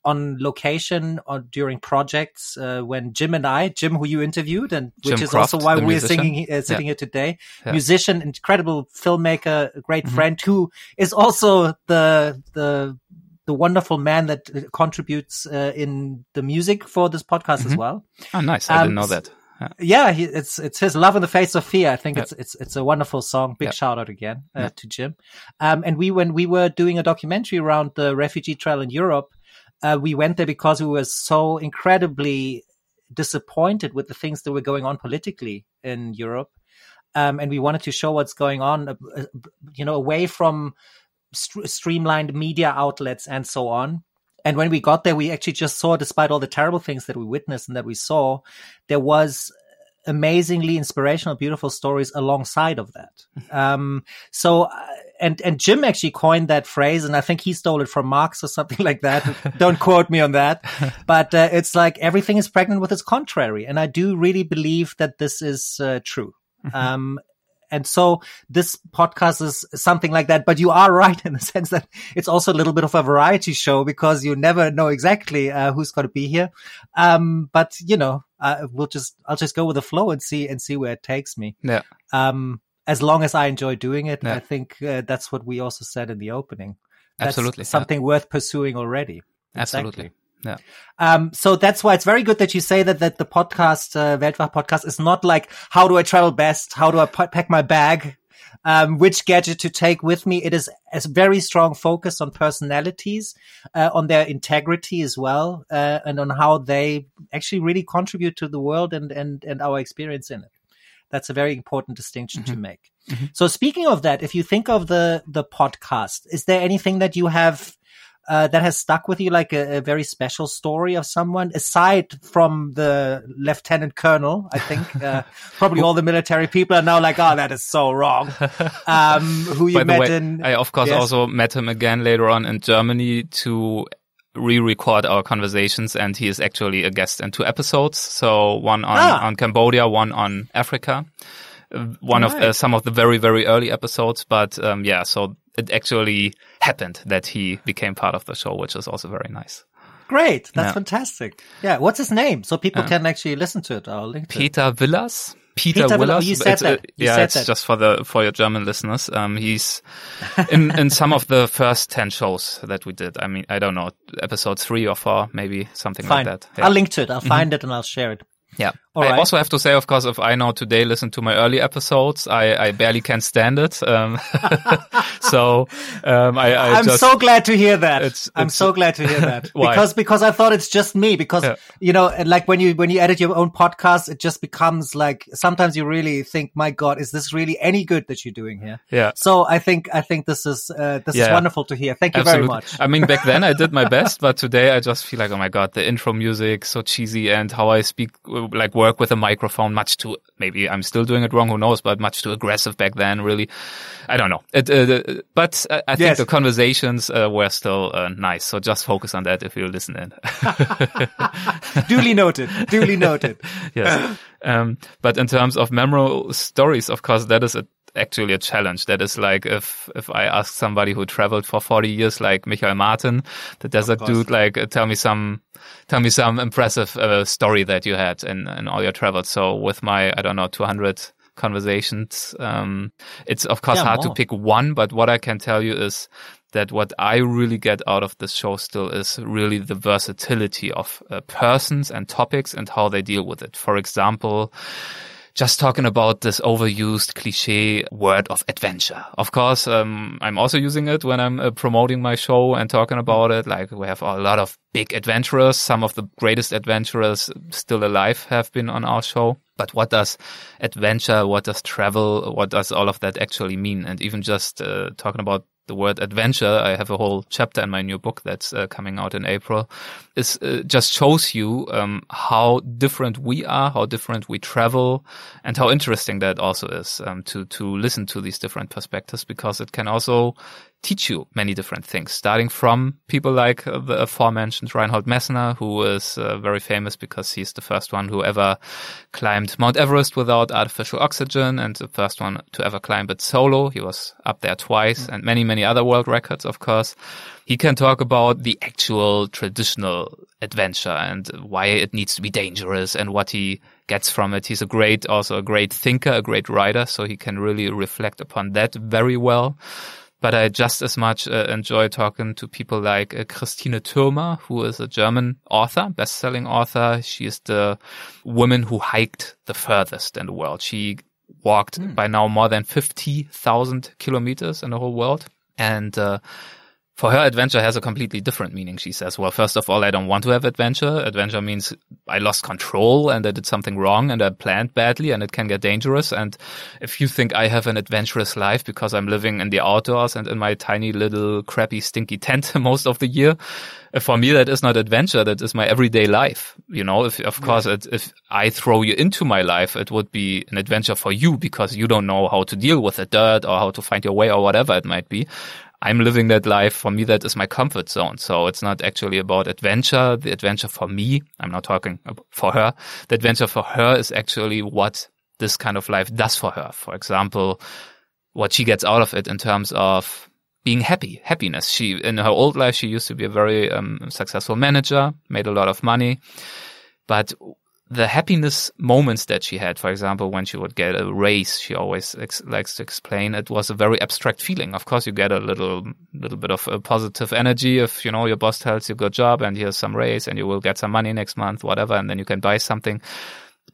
on location or during projects uh, when Jim and I, Jim, who you interviewed, and which Jim is Croft, also why we're singing, uh, sitting yeah. here today, yeah. musician, incredible filmmaker, great mm-hmm. friend, who is also the the the the wonderful man that uh, contributes uh, in the music for this podcast mm-hmm. as well. Oh, nice! I um, didn't know that. Yeah, yeah he, it's it's his love in the face of fear. I think it's it's it's a wonderful song. Big shout out again uh, to Jim. Um, and we when we were doing a documentary around the refugee trial in Europe, uh, we went there because we were so incredibly disappointed with the things that were going on politically in Europe. Um, and we wanted to show what's going on, uh, uh you know, away from st- streamlined media outlets and so on. And when we got there, we actually just saw, despite all the terrible things that we witnessed and that we saw, there was amazingly inspirational, beautiful stories alongside of that. Um, so, uh, and, and Jim actually coined that phrase, and I think he stole it from Marx or something like that. Don't quote me on that. But uh, it's like everything is pregnant with its contrary. And I do really believe that this is uh, true. Mm-hmm. Um, and so this podcast is something like that. But you are right in the sense that it's also a little bit of a variety show because you never know exactly uh, who's going to be here. Um, but you know, uh, we'll just I'll just go with the flow and see and see where it takes me. Yeah. Um, as long as I enjoy doing it, yeah. I think uh, that's what we also said in the opening. That's Absolutely, something yeah. worth pursuing already. Absolutely. Exactly. Yeah. Um, so that's why it's very good that you say that, that the podcast, uh, Weltwach podcast is not like, how do I travel best? How do I p- pack my bag? Um, which gadget to take with me? It is a very strong focus on personalities, uh, on their integrity as well, uh, and on how they actually really contribute to the world and, and, and our experience in it. That's a very important distinction mm-hmm. to make. Mm-hmm. So speaking of that, if you think of the, the podcast, is there anything that you have uh, that has stuck with you, like a, a, very special story of someone aside from the lieutenant colonel? I think uh, probably all the military people are now like, "Oh, that is so wrong." Um, who you met way, in? I of course yes. also met him again later on in Germany to re-record our conversations and he is actually a guest in two episodes so one on, ah. on cambodia one on africa one right. of uh, some of the very very early episodes but um, yeah so it actually happened that he became part of the show, which is also very nice. Great. That's yeah. fantastic. Yeah. What's his name? So people can actually listen to it. I'll link to Peter it. Villas. Peter, Peter Willers. Oh, you said that. You yeah, said it's that. just for the for your German listeners. Um, he's in in some of the first ten shows that we did. I mean, I don't know, episode three or four, maybe something Fine. like that. Yeah. I'll link to it. I'll mm-hmm. find it and I'll share it. Yeah. All I right. also have to say, of course, if I now today listen to my early episodes, I, I barely can stand it. Um, so um, I, I am so glad to hear that. It's, I'm so glad to hear that because because I thought it's just me. Because yeah. you know, like when you when you edit your own podcast, it just becomes like sometimes you really think, my God, is this really any good that you're doing here? Yeah. So I think I think this is uh, this yeah. is wonderful to hear. Thank you Absolutely. very much. I mean, back then I did my best, but today I just feel like, oh my God, the intro music so cheesy and how I speak like work with a microphone much too, maybe I'm still doing it wrong, who knows, but much too aggressive back then, really. I don't know. It, uh, but I think yes. the conversations uh, were still uh, nice. So just focus on that if you listen in. duly noted. Duly noted. yes. Um, but in terms of memorable stories, of course, that is a actually a challenge. That is like if if I ask somebody who traveled for 40 years, like Michael Martin, the desert dude, like uh, tell me some tell me some impressive uh, story that you had in in all your travels. So with my I don't know 200 conversations, um, it's of course yeah, hard more. to pick one. But what I can tell you is that what I really get out of this show still is really the versatility of uh, persons and topics and how they deal with it. For example just talking about this overused cliche word of adventure. Of course, um, I'm also using it when I'm uh, promoting my show and talking about it. Like we have a lot of big adventurers. Some of the greatest adventurers still alive have been on our show. But what does adventure, what does travel, what does all of that actually mean? And even just uh, talking about the word adventure, I have a whole chapter in my new book that's uh, coming out in April, is uh, just shows you um, how different we are, how different we travel, and how interesting that also is um, to to listen to these different perspectives because it can also teach you many different things, starting from people like uh, the aforementioned Reinhold Messner, who is uh, very famous because he's the first one who ever climbed Mount Everest without artificial oxygen and the first one to ever climb it solo. He was up there twice mm. and many, many other world records, of course. He can talk about the actual traditional adventure and why it needs to be dangerous and what he gets from it. He's a great, also a great thinker, a great writer, so he can really reflect upon that very well. But I just as much uh, enjoy talking to people like uh, Christine Thürmer, who is a German author, best-selling author. She is the woman who hiked the furthest in the world. She walked mm. by now more than 50,000 kilometers in the whole world. And, uh, for her, adventure has a completely different meaning. She says, well, first of all, I don't want to have adventure. Adventure means I lost control and I did something wrong and I planned badly and it can get dangerous. And if you think I have an adventurous life because I'm living in the outdoors and in my tiny little crappy stinky tent most of the year, for me, that is not adventure. That is my everyday life. You know, if, of course, it, if I throw you into my life, it would be an adventure for you because you don't know how to deal with the dirt or how to find your way or whatever it might be. I'm living that life. For me, that is my comfort zone. So it's not actually about adventure. The adventure for me, I'm not talking for her. The adventure for her is actually what this kind of life does for her. For example, what she gets out of it in terms of being happy, happiness. She, in her old life, she used to be a very um, successful manager, made a lot of money. But the happiness moments that she had, for example, when she would get a raise, she always ex- likes to explain it was a very abstract feeling. Of course, you get a little, little bit of a positive energy if, you know, your boss tells you good job and here's some raise and you will get some money next month, whatever, and then you can buy something.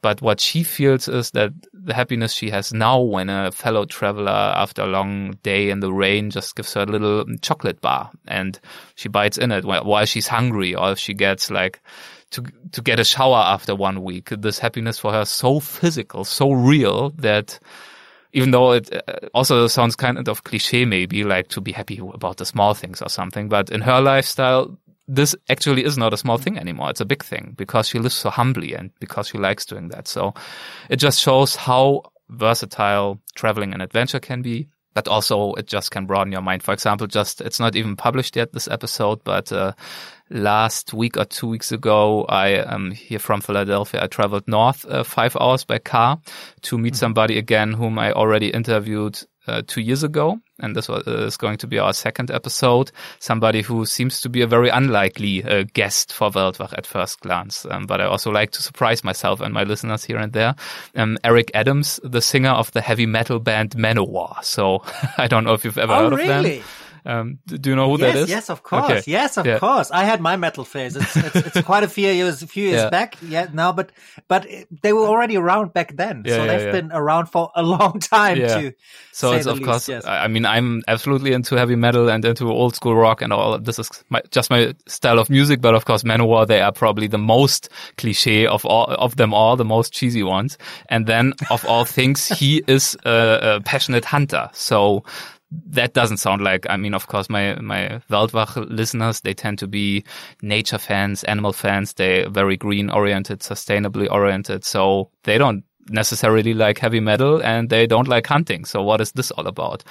But what she feels is that the happiness she has now when a fellow traveler after a long day in the rain just gives her a little chocolate bar and she bites in it while she's hungry or if she gets like to to get a shower after one week. This happiness for her so physical, so real that even though it uh, also sounds kind of cliche, maybe like to be happy about the small things or something, but in her lifestyle, this actually is not a small thing anymore. It's a big thing because she lives so humbly and because she likes doing that. So it just shows how versatile traveling and adventure can be but also it just can broaden your mind. For example, just it's not even published yet this episode, but uh, last week or two weeks ago, I am here from Philadelphia. I traveled north uh, five hours by car to meet mm-hmm. somebody again whom I already interviewed uh, two years ago, and this was, uh, is going to be our second episode. Somebody who seems to be a very unlikely uh, guest for Weltwach at first glance, um, but I also like to surprise myself and my listeners here and there. Um, Eric Adams, the singer of the heavy metal band Manowar. So I don't know if you've ever oh, heard really? of them. Um, do you know who yes, that is? Yes, of course. Okay. Yes, of yeah. course. I had my metal phase. It's, it's, it's quite a few years, a few years yeah. back. Yeah, now, but but they were already around back then, yeah, so they've been around for a long time too. So it's of least, course. Yes. I mean, I'm absolutely into heavy metal and into old school rock and all. This is my, just my style of music, but of course, Manowar they are probably the most cliche of all of them all, the most cheesy ones. And then of all things, he is a, a passionate hunter. So that doesn't sound like, I mean, of course, my, my Weltwach listeners, they tend to be nature fans, animal fans. They're very green oriented, sustainably oriented. So they don't necessarily like heavy metal and they don't like hunting. So what is this all about?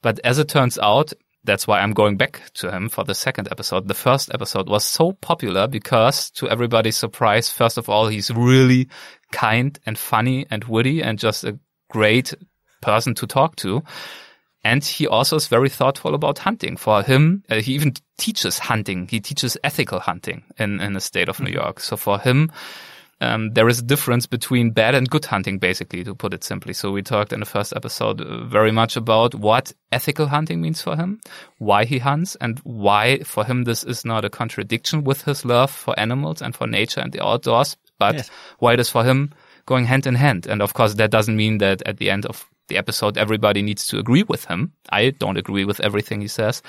But as it turns out, that's why I'm going back to him for the second episode. The first episode was so popular because to everybody's surprise, first of all, he's really kind and funny and witty and just a great person to talk to. And he also is very thoughtful about hunting. For him, uh, he even teaches hunting. He teaches ethical hunting in, in the state of New mm-hmm. York. So for him, um, there is a difference between bad and good hunting, basically, to put it simply. So we talked in the first episode uh, very much about what ethical hunting means for him, why he hunts, and why for him this is not a contradiction with his love for animals and for nature and the outdoors, but yes. why it is for him going hand in hand. And of course, that doesn't mean that at the end of the episode, everybody needs to agree with him. I don't agree with everything he says,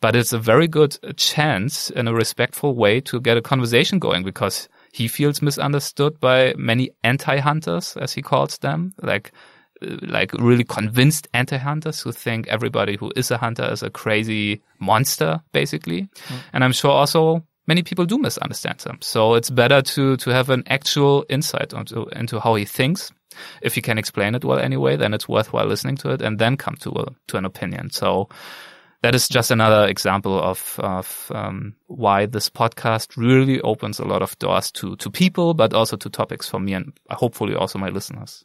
but it's a very good chance in a respectful way to get a conversation going because he feels misunderstood by many anti-hunters, as he calls them, like like really convinced anti-hunters who think everybody who is a hunter is a crazy monster, basically. Mm. And I'm sure also many people do misunderstand him. So it's better to to have an actual insight into into how he thinks if you can explain it well anyway, then it's worthwhile listening to it and then come to a, to an opinion. So that is just another example of, of um, why this podcast really opens a lot of doors to, to people, but also to topics for me and hopefully also my listeners.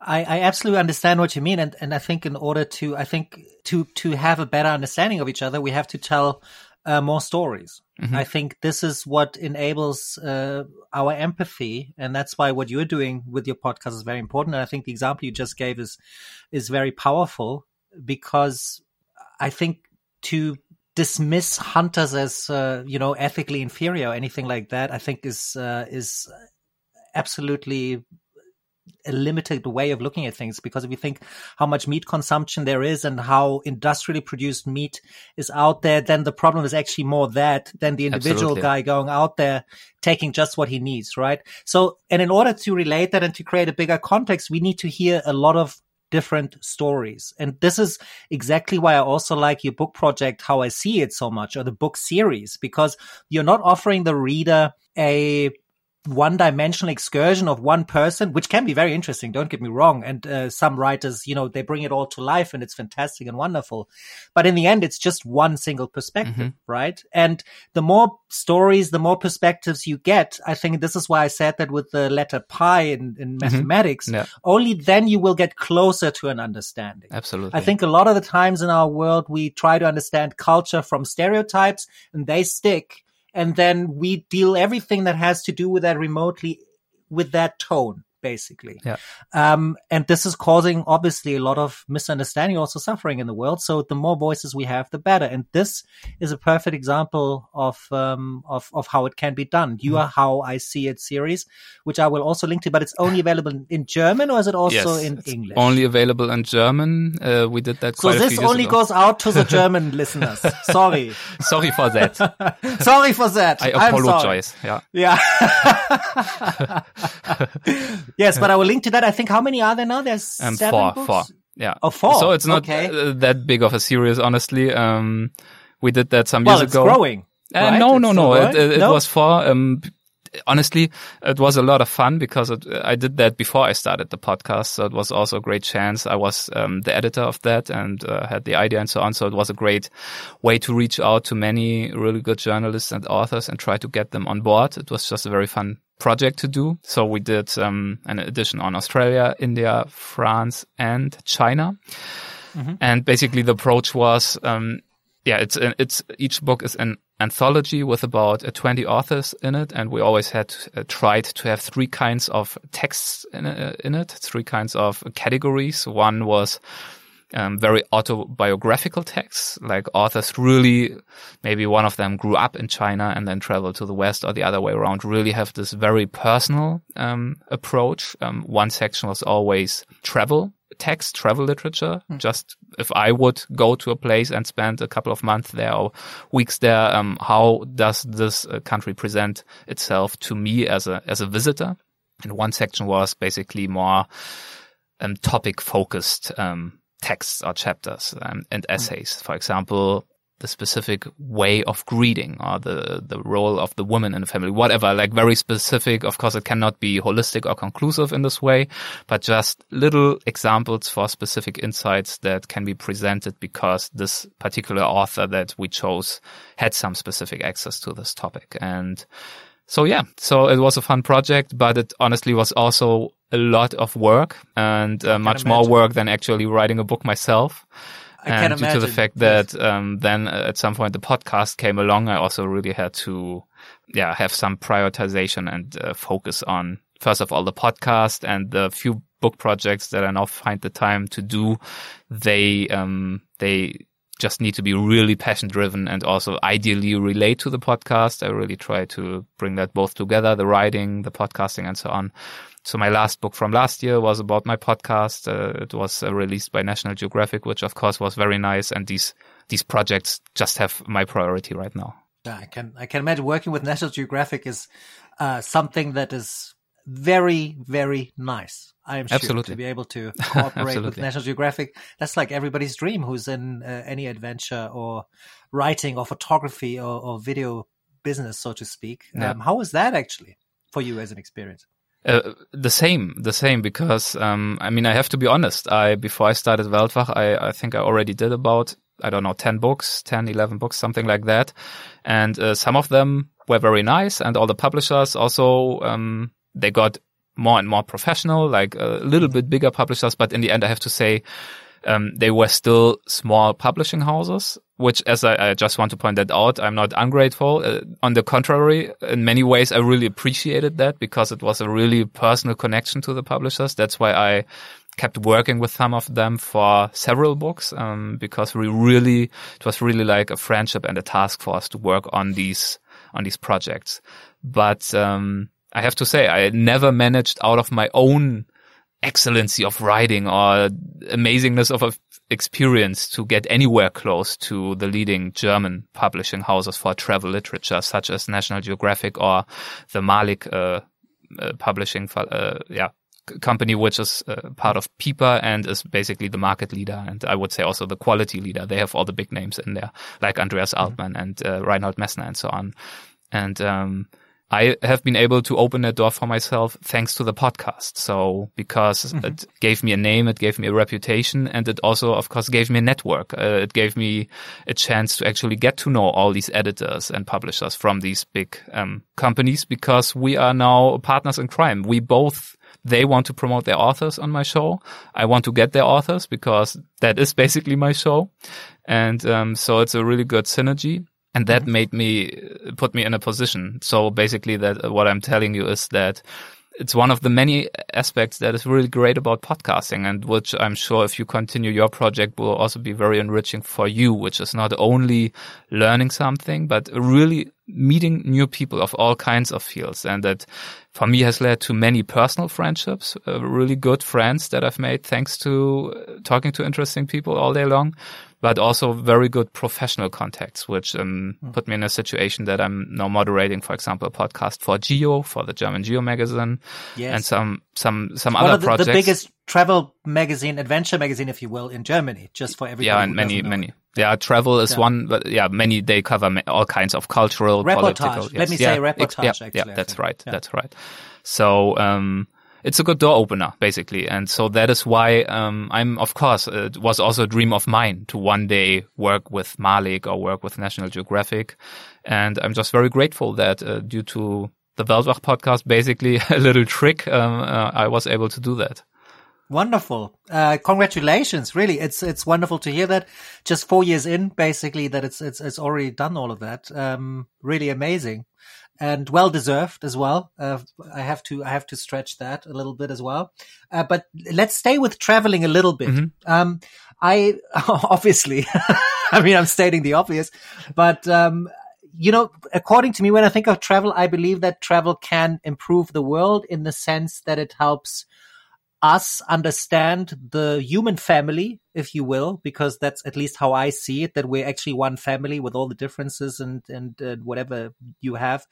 I, I absolutely understand what you mean, and, and I think in order to I think to to have a better understanding of each other, we have to tell uh, more stories. Mm-hmm. I think this is what enables uh, our empathy, and that's why what you're doing with your podcast is very important. And I think the example you just gave is is very powerful because I think to dismiss hunters as uh, you know ethically inferior or anything like that, I think is uh, is absolutely a limited way of looking at things because if you think how much meat consumption there is and how industrially produced meat is out there, then the problem is actually more that than the individual Absolutely. guy going out there taking just what he needs, right? So, and in order to relate that and to create a bigger context, we need to hear a lot of different stories. And this is exactly why I also like your book project, How I See It so much, or the book series, because you're not offering the reader a one dimensional excursion of one person, which can be very interesting. Don't get me wrong. And uh, some writers, you know, they bring it all to life and it's fantastic and wonderful. But in the end, it's just one single perspective, mm-hmm. right? And the more stories, the more perspectives you get. I think this is why I said that with the letter pi in, in mm-hmm. mathematics, yeah. only then you will get closer to an understanding. Absolutely. I think a lot of the times in our world, we try to understand culture from stereotypes and they stick and then we deal everything that has to do with that remotely with that tone basically. Yeah. Um, and this is causing obviously a lot of misunderstanding, also suffering in the world. So the more voices we have, the better. And this is a perfect example of um, of of how it can be done. You mm. are how I see it series, which I will also link to, but it's only available in German or is it also yes, in English? Only available in German. Uh, we did that. So this only ago. goes out to the German listeners. Sorry. sorry for that. sorry for that. I apologize. Yeah. Yeah. Yes, but I will link to that. I think how many are there now? There's um, seven four, books? four. Yeah. Oh, four. So it's not okay. uh, that big of a series, honestly. Um, we did that some well, years it's ago. growing. Uh, right? no, it's no, no. It, it, no? was four. Um, honestly, it was a lot of fun because it, I did that before I started the podcast. So it was also a great chance. I was um, the editor of that and uh, had the idea and so on. So it was a great way to reach out to many really good journalists and authors and try to get them on board. It was just a very fun project to do. So we did um, an edition on Australia, India, France, and China. Mm-hmm. And basically, the approach was, um, yeah, it's it's each book is an anthology with about uh, 20 authors in it, and we always had uh, tried to have three kinds of texts in, uh, in it, three kinds of categories. One was um, very autobiographical texts, like authors really, maybe one of them grew up in China and then traveled to the West or the other way around, really have this very personal um, approach. Um, one section was always travel text, travel literature. Mm. Just if I would go to a place and spend a couple of months there or weeks there, um, how does this uh, country present itself to me as a as a visitor? And one section was basically more um, topic focused um, texts or chapters um, and hmm. essays. For example, the specific way of greeting or the, the role of the woman in the family, whatever, like very specific. Of course, it cannot be holistic or conclusive in this way, but just little examples for specific insights that can be presented because this particular author that we chose had some specific access to this topic. And so yeah, so it was a fun project, but it honestly was also a lot of work and uh, much imagine. more work than actually writing a book myself. I and due imagine. to the fact that um, then uh, at some point the podcast came along, I also really had to, yeah, have some prioritization and uh, focus on first of all the podcast and the few book projects that I now find the time to do. They um, they just need to be really passion driven and also ideally relate to the podcast. I really try to bring that both together, the writing, the podcasting and so on. So my last book from last year was about my podcast. Uh, it was uh, released by National Geographic, which of course was very nice. And these these projects just have my priority right now. Yeah, I can I can imagine working with National Geographic is uh, something that is very very nice. I am sure Absolutely. to be able to cooperate with National Geographic. That's like everybody's dream who's in uh, any adventure or writing or photography or, or video business, so to speak. Yeah. Um, how was that actually for you as an experience? Uh, the same, the same, because, um, I mean, I have to be honest. I, before I started Weltwach, I, I think I already did about, I don't know, 10 books, 10, 11 books, something like that. And, uh, some of them were very nice and all the publishers also, um, they got more and more professional, like a little bit bigger publishers. But in the end, I have to say, um, they were still small publishing houses, which, as I, I, just want to point that out, I'm not ungrateful. Uh, on the contrary, in many ways, I really appreciated that because it was a really personal connection to the publishers. That's why I kept working with some of them for several books um, because we really it was really like a friendship and a task force to work on these on these projects. But um, I have to say, I never managed out of my own excellency of writing or amazingness of experience to get anywhere close to the leading German publishing houses for travel literature, such as National Geographic or the Malik uh, uh, publishing, uh, yeah, company which is uh, part of Piper and is basically the market leader and I would say also the quality leader. They have all the big names in there, like Andreas mm-hmm. And uh, Reinhold Messner and so on. And um, I have been able to open that door for myself thanks to the podcast. So because mm-hmm. it gave me a name, it gave me a reputation, and it also, of course, gave me a network. Uh, it gave me a chance to actually get to know all these editors and publishers from these big um, companies because we are now partners in crime. We both they want to promote their authors on my show. I want to get their authors because that is basically my show. And um, so it's a really good synergy and that mm-hmm. made me put me in a position. So basically, that what I'm telling you is that it's one of the many aspects that is really great about podcasting and which I'm sure if you continue your project will also be very enriching for you, which is not only learning something, but really meeting new people of all kinds of fields. And that for me has led to many personal friendships, uh, really good friends that I've made thanks to talking to interesting people all day long but also very good professional contacts, which um, mm. put me in a situation that I'm now moderating, for example, a podcast for Geo, for the German Geo magazine, yes. and some some some One other the, projects. The biggest travel magazine, adventure magazine, if you will, in Germany, just for everybody. Yeah, and many many. Yeah, travel is yeah. one, but yeah, many they cover all kinds of cultural, reportage. political. Yes. Let me yeah, say reportage. yeah, actually, yeah, that's right. That's right. So. um it's a good door opener, basically. And so that is why um, I'm, of course, it was also a dream of mine to one day work with Malik or work with National Geographic. And I'm just very grateful that uh, due to the Weltwach podcast, basically a little trick, um, uh, I was able to do that. Wonderful. Uh, congratulations. Really. It's, it's wonderful to hear that just four years in, basically, that it's, it's, it's already done all of that. Um, really amazing and well deserved as well. Uh, I have to I have to stretch that a little bit as well. Uh, but let's stay with traveling a little bit. Mm-hmm. Um, I obviously, I mean, I'm stating the obvious, but um, you know, according to me, when I think of travel, I believe that travel can improve the world in the sense that it helps us understand the human family, if you will, because that's at least how I see it, that we're actually one family with all the differences and, and whatever you have,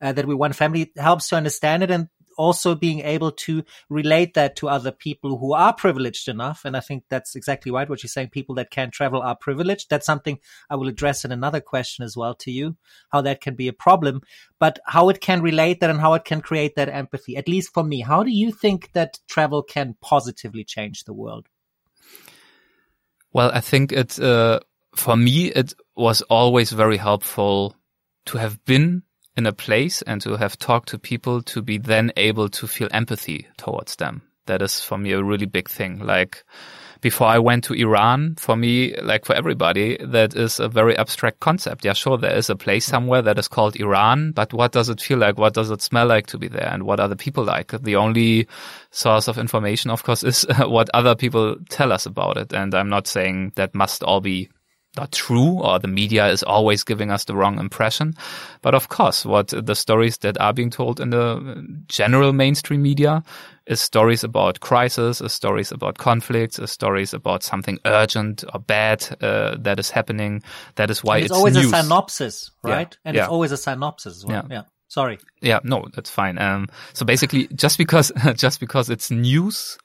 uh, that we're one family helps to understand it. And also being able to relate that to other people who are privileged enough. And I think that's exactly right. What you're saying, people that can travel are privileged. That's something I will address in another question as well to you, how that can be a problem, but how it can relate that and how it can create that empathy. At least for me, how do you think that travel can positively change the world? Well, I think it, uh, for me, it was always very helpful to have been in a place and to have talked to people to be then able to feel empathy towards them. That is for me a really big thing. Like before I went to Iran, for me, like for everybody, that is a very abstract concept. Yeah, sure, there is a place somewhere that is called Iran, but what does it feel like? What does it smell like to be there? And what are the people like? The only source of information, of course, is what other people tell us about it. And I'm not saying that must all be not true or the media is always giving us the wrong impression. But of course, what the stories that are being told in the general mainstream media is stories about crisis, is stories about conflicts, is stories about something urgent or bad uh, that is happening. That is why it's, it's, always news. a synopsis, right? Yeah. And yeah. it's always a synopsis as well. Yeah. yeah. Sorry. Yeah, no, that's fine. Um, so basically, just because just because it's news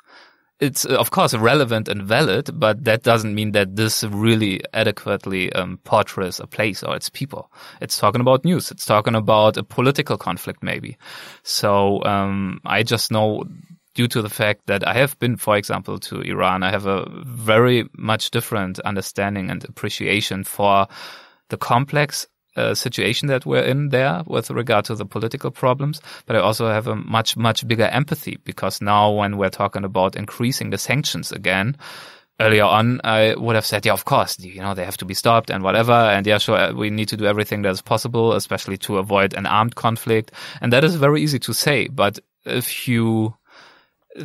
it's uh, of course relevant and valid, but that doesn't mean that this really adequately um, portrays a place or its people. It's talking about news. It's talking about a political conflict, maybe. So um, I just know due to the fact that I have been, for example, to Iran, I have a very much different understanding and appreciation for the complex uh, situation that we're in there with regard to the political problems, but I also have a much, much bigger empathy because now when we're talking about increasing the sanctions again, earlier on, I would have said, yeah, of course, you know, they have to be stopped and whatever. And yeah, sure, we need to do everything that is possible, especially to avoid an armed conflict. And that is very easy to say. But if you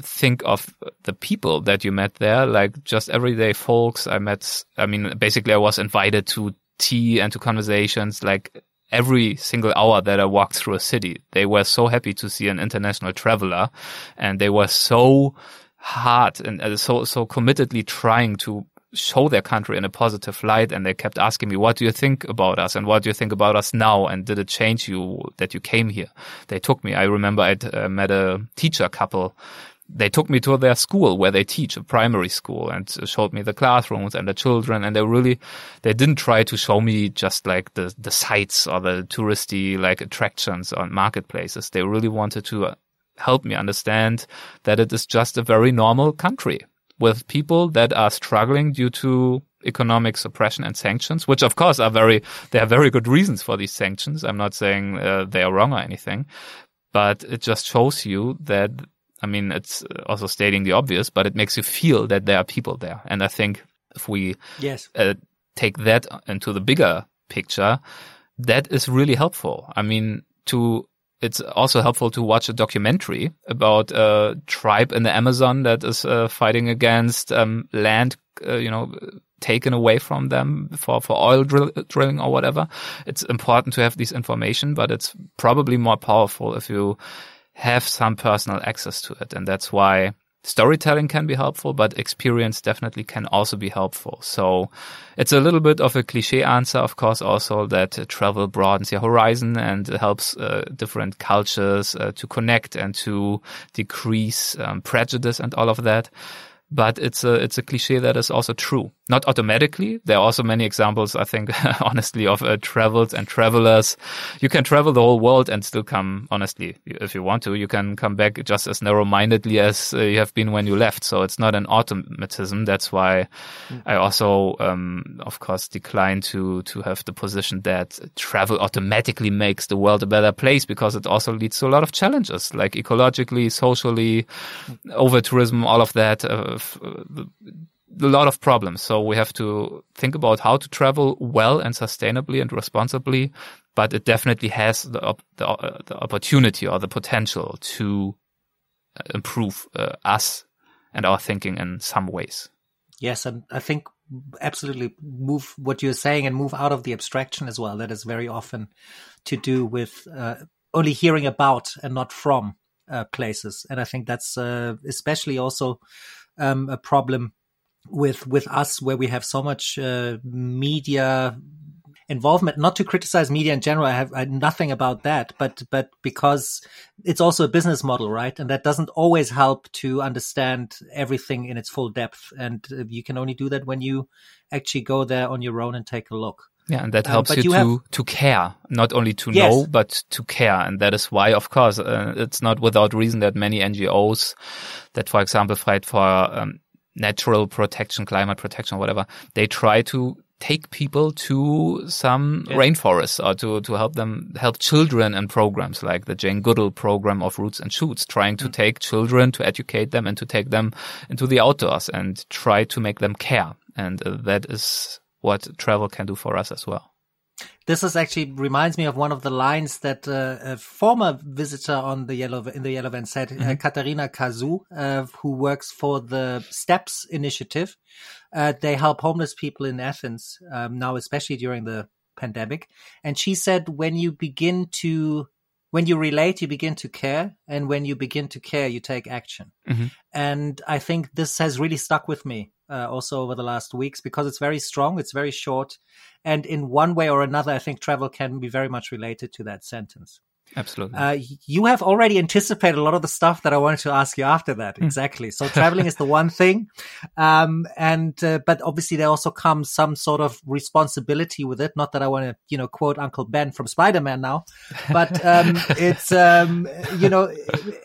think of the people that you met there, like just everyday folks. I met, I mean, basically I was invited to tea and to conversations like every single hour that I walked through a city. They were so happy to see an international traveler and they were so hard and uh, so, so committedly trying to show their country in a positive light and they kept asking me what do you think about us and what do you think about us now and did it change you that you came here they took me i remember i uh, met a teacher couple they took me to their school where they teach a primary school and showed me the classrooms and the children and they really they didn't try to show me just like the the sites or the touristy like attractions on marketplaces they really wanted to uh, help me understand that it is just a very normal country with people that are struggling due to economic suppression and sanctions, which of course are very, there are very good reasons for these sanctions. I'm not saying uh, they are wrong or anything, but it just shows you that I mean, it's also stating the obvious, but it makes you feel that there are people there. And I think if we yes. Uh, take that into the bigger picture, that is really helpful. I mean, to it's also helpful to watch a documentary about a tribe in the Amazon that is uh, fighting against um, land, uh, you know, taken away from them for, for oil drill, drilling or whatever. It's important to have this information, but it's probably more powerful if you have some personal access to it. And that's why storytelling can be helpful, but experience definitely can also be helpful. So it's a little bit of a cliche answer, of course, also that travel broadens your horizon and helps uh, different cultures uh, to connect and to decrease um, prejudice and all of that but it's a it's a cliche that is also true. Not automatically. There are also many examples, I think, honestly, of uh, travels and travelers. You can travel the whole world and still come, honestly, if you want to, you can come back just as narrow-mindedly as uh, you have been when you left. So it's not an automatism. That's why mm. I also, um, of course, decline to to have the position that travel automatically makes the world a better place because it also leads to a lot of challenges, like ecologically, socially, over tourism, all of that. Uh, have a lot of problems. So we have to think about how to travel well and sustainably and responsibly. But it definitely has the the, uh, the opportunity or the potential to uh, improve uh, us and our thinking in some ways. Yes, and I think absolutely move what you're saying and move out of the abstraction as well. That is very often to do with uh, only hearing about and not from uh, places. And I think that's uh, especially also um, a problem with with us where we have so much uh, media involvement. Not to criticize media in general i have I, nothing about that but but because it's also a business model right? And that doesn't always help to understand everything in its full depth. And uh, you can only do that when you actually go there on your own and take a look. Yeah, and that um, helps um, you, you, to have... to care, not only to yes. know, but to care, and that is why, of course, uh, it's not without reason that many NGOs that, for example, fight for um, natural protection, climate protection, whatever, they try to take people to some yeah. rainforests or to, to help them help children in programs like the Jane Goodall program of Roots and Shoots, trying to mm. take children to educate them and to take them into the outdoors and try to make them care. And uh, that is what travel can do for us as well. This is actually reminds me of one of the lines that uh, a former visitor on the yellow in the yellow van said, uh, mm-hmm. uh, Katarina Kazu, uh, who works for the Steps Initiative. Uh, they help homeless people in Athens um, now, especially during the pandemic. And she said, when you begin to when you relate, you begin to care, and when you begin to care, you take action. Mm-hmm. And I think this has really stuck with me uh, also over the last weeks because it's very strong, it's very short, and in one way or another, I think travel can be very much related to that sentence. Absolutely. Uh, you have already anticipated a lot of the stuff that I wanted to ask you after that. Hmm. Exactly. So traveling is the one thing. Um, and, uh, but obviously there also comes some sort of responsibility with it. Not that I want to, you know, quote Uncle Ben from Spider-Man now, but, um, it's, um, you know,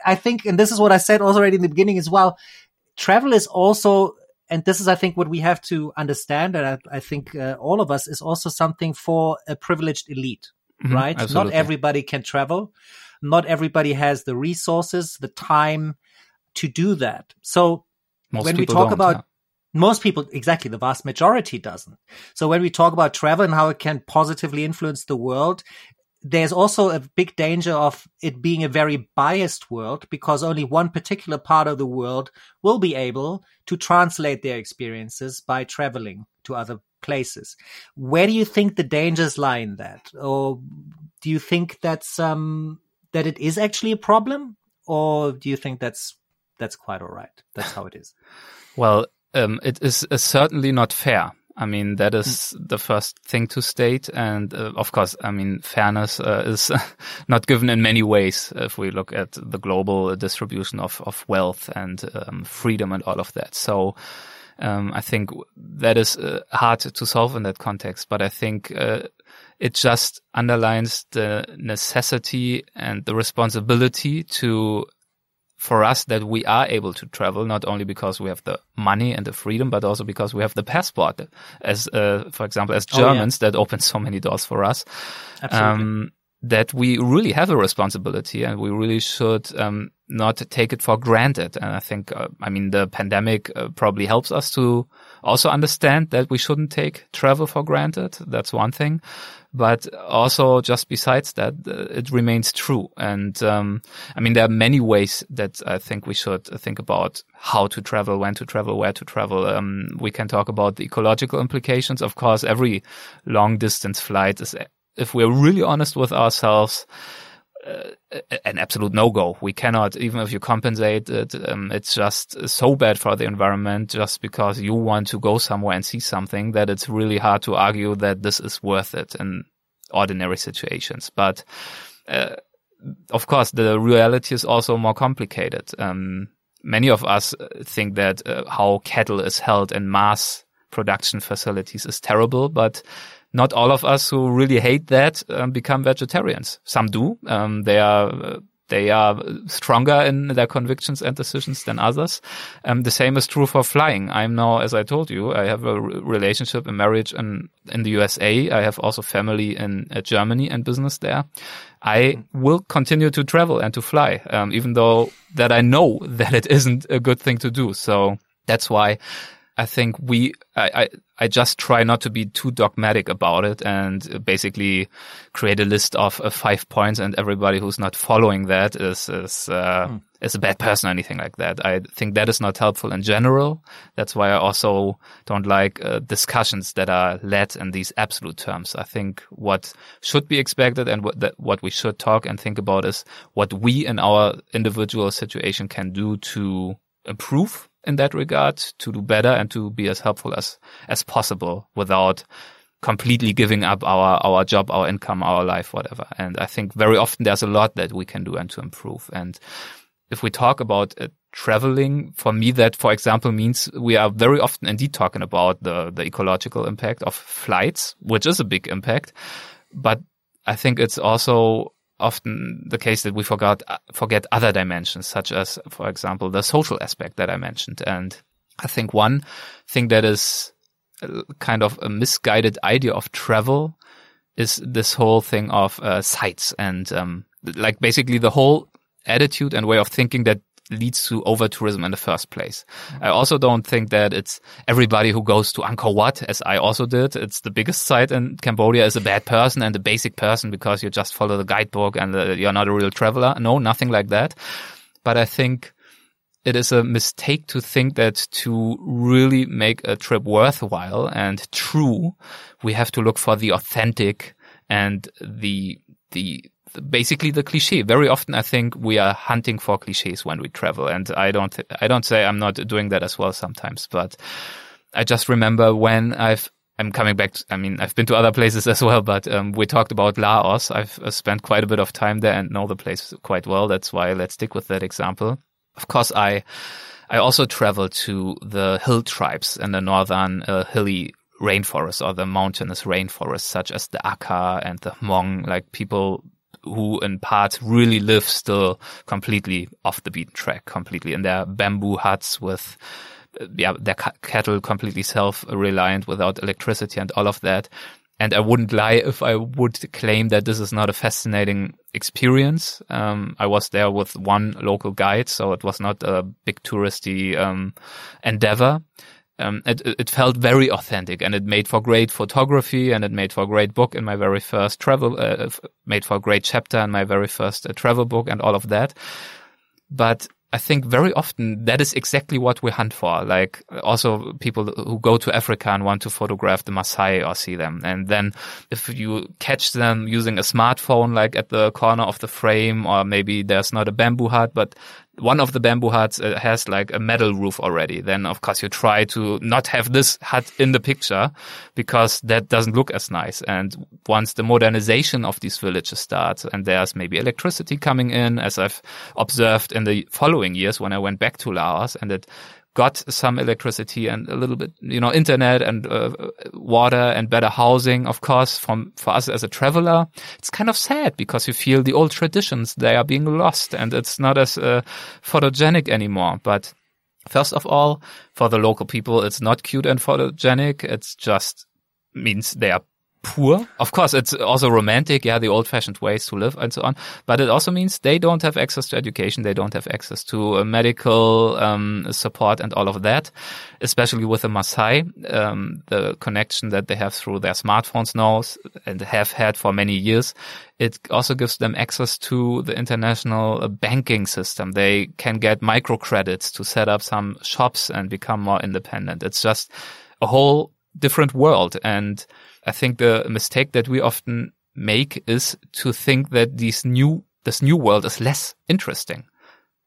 I think, and this is what I said already in the beginning as well. Travel is also and this is, I think, what we have to understand, and I, I think uh, all of us is also something for a privileged elite, mm-hmm, right? Absolutely. Not everybody can travel. Not everybody has the resources, the time to do that. So most when we talk about yeah. most people, exactly, the vast majority doesn't. So when we talk about travel and how it can positively influence the world, there's also a big danger of it being a very biased world because only one particular part of the world will be able to translate their experiences by traveling to other places. Where do you think the dangers lie in that? Or do you think that's um that it is actually a problem? Or do you think that's that's quite all right? That's how it is. well, um, it is uh, certainly not fair I mean, that is mm. the first thing to state. And uh, of course, I mean, fairness uh, is not given in many ways if we look at the global distribution of, of wealth and um, freedom and all of that. So, um, I think that is uh, hard to solve in that context, but I think, uh, it just underlines the necessity and the responsibility to for us that we are able to travel not only because we have the money and the freedom, but also because we have the passport. As uh, for example, as Germans, oh, yeah. that opens so many doors for us. Um, that we really have a responsibility, and we really should um, not take it for granted. And I think, uh, I mean, the pandemic uh, probably helps us to also understand that we shouldn't take travel for granted. That's one thing. But also just besides that, uh, it remains true. And, um, I mean, there are many ways that I think we should think about how to travel, when to travel, where to travel. Um, we can talk about the ecological implications. Of course, every long distance flight is, if we're really honest with ourselves, uh, an absolute no-go. We cannot, even if you compensate it, um, it's just so bad for the environment just because you want to go somewhere and see something that it's really hard to argue that this is worth it in ordinary situations. But, uh, of course, the reality is also more complicated. Um, many of us think that uh, how cattle is held in mass production facilities is terrible, but not all of us who really hate that um, become vegetarians. Some do. Um, they are. They are stronger in their convictions and decisions than others. Um, the same is true for flying. I'm now, as I told you, I have a relationship, a marriage in, in the USA. I have also family in uh, Germany and business there. I will continue to travel and to fly, um, even though that I know that it isn't a good thing to do. So that's why I think we, I, I, I, just try not to be too dogmatic about it and basically create a list of uh, five points and everybody who's not following that is, is, uh, mm. is a bad person or anything like that. I think that is not helpful in general. That's why I also don't like uh, discussions that are led in these absolute terms. I think what should be expected and what, that, what we should talk and think about is what we in our individual situation can do to improve in that regard to do better and to be as helpful as, as possible without completely giving up our, our job, our income, our life, whatever. And I think very often there's a lot that we can do and to improve. And if we talk about uh, traveling, for me, that, for example, means we are very often indeed talking about the, the ecological impact of flights, which is a big impact. But I think it's also often the case that we forgot forget other dimensions, such as, for example, the social aspect that I mentioned. And I think one thing that is kind of a misguided idea of travel is this whole thing of uh, sites and um, like basically the whole attitude and way of thinking that leads to over tourism in the first place. I also don't think that it's everybody who goes to Angkor Wat, as I also did. It's the biggest site in Cambodia is a bad person and a basic person because you just follow the guidebook and uh, you're not a real traveler. No, nothing like that. But I think it is a mistake to think that to really make a trip worthwhile and true, we have to look for the authentic and the the basically the cliche. Very often, I think we are hunting for cliches when we travel, and I don't, I don't say I'm not doing that as well sometimes, but I just remember when I've, I'm coming back. To, I mean, I've been to other places as well, but um, we talked about Laos. I've uh, spent quite a bit of time there and know the place quite well. That's why let's stick with that example. Of course, I, I also traveled to the hill tribes in the northern uh, hilly rainforests or the mountainous rainforests, such as the Akha and the Hmong, like people who in part really live still completely off the beaten track, completely in their bamboo huts with, uh, yeah, their cattle completely self-reliant without electricity and all of that. And I wouldn't lie if I would claim that this is not a fascinating experience. Um, I was there with one local guide, so it was not a big touristy um, endeavor. Um, it, it felt very authentic and it made for great photography and it made for a great book in my very first travel, uh, made for a great chapter in my very first uh, travel book and all of that. But I think very often that is exactly what we hunt for. Like also people who go to Africa and want to photograph the Maasai or see them. And then if you catch them using a smartphone, like at the corner of the frame, or maybe there's not a bamboo hut, but one of the bamboo huts uh, has like a metal roof already, then of course you try to not have this hut in the picture because that doesn't look as nice. And once the modernization of these villages starts and there's maybe electricity coming in, as I've observed in the following years when I went back to Laos and it got some electricity and a little bit, you know, internet and uh, water and better housing, of course, from, for us as a traveler, it's kind of sad because you feel the old traditions, they are being lost and it's not as uh, photogenic anymore. But first of all, for the local people, it's not cute and photogenic. It's just means they are poor. Of course, it's also romantic, yeah, the old fashioned ways to live and so on. But it also means they don't have access to education. They don't have access to uh, medical um, support and all of that, especially with the Maasai, um, the connection that they have through their smartphones now and have had for many years. It also gives them access to the international uh, banking system. They can get microcredits to set up some shops and become more independent. It's just a whole different world. And I think the mistake that we often make is to think that these new, this new world is less interesting.